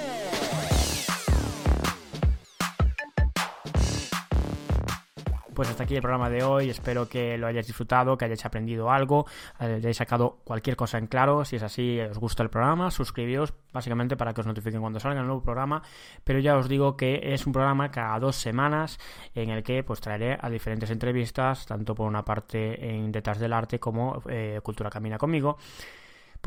Oh Pues hasta aquí el programa de hoy. Espero que lo hayáis disfrutado, que hayáis aprendido algo, hayáis sacado cualquier cosa en claro. Si es así, os gusta el programa, suscribíos básicamente para que os notifiquen cuando salga el nuevo programa. Pero ya os digo que es un programa cada dos semanas en el que pues traeré a diferentes entrevistas, tanto por una parte en Detrás del Arte como eh, Cultura Camina conmigo.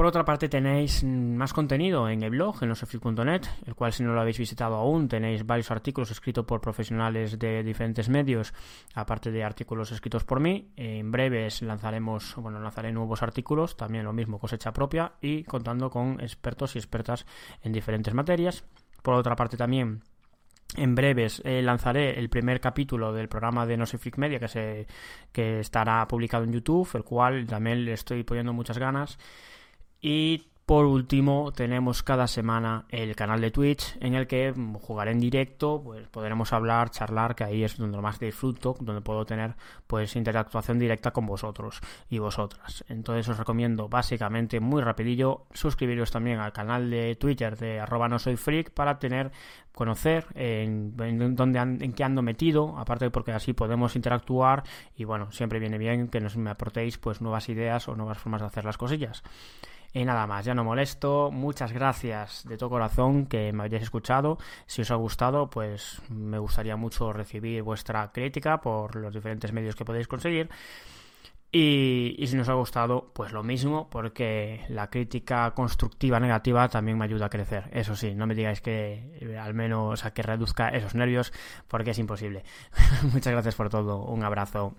Por otra parte tenéis más contenido en el blog, en loseflip.net, el cual si no lo habéis visitado aún tenéis varios artículos escritos por profesionales de diferentes medios, aparte de artículos escritos por mí. En breves lanzaremos, bueno, lanzaré nuevos artículos, también lo mismo cosecha propia y contando con expertos y expertas en diferentes materias. Por otra parte también en breves eh, lanzaré el primer capítulo del programa de No Soy Media que, se, que estará publicado en YouTube, el cual también le estoy poniendo muchas ganas. Y por último, tenemos cada semana el canal de Twitch en el que jugaré en directo, pues podremos hablar, charlar, que ahí es donde más disfruto, donde puedo tener pues interactuación directa con vosotros y vosotras. Entonces os recomiendo básicamente muy rapidillo suscribiros también al canal de Twitter de arroba no soy freak para tener conocer en, dónde en qué ando metido, aparte porque así podemos interactuar y bueno, siempre viene bien que nos me aportéis pues nuevas ideas o nuevas formas de hacer las cosillas. Y nada más, ya no molesto. Muchas gracias de todo corazón que me hayáis escuchado. Si os ha gustado, pues me gustaría mucho recibir vuestra crítica por los diferentes medios que podéis conseguir. Y, si nos ha gustado, pues lo mismo, porque la crítica constructiva negativa también me ayuda a crecer. Eso sí, no me digáis que eh, al menos, a que reduzca esos nervios, porque es imposible. Muchas gracias por todo. Un abrazo.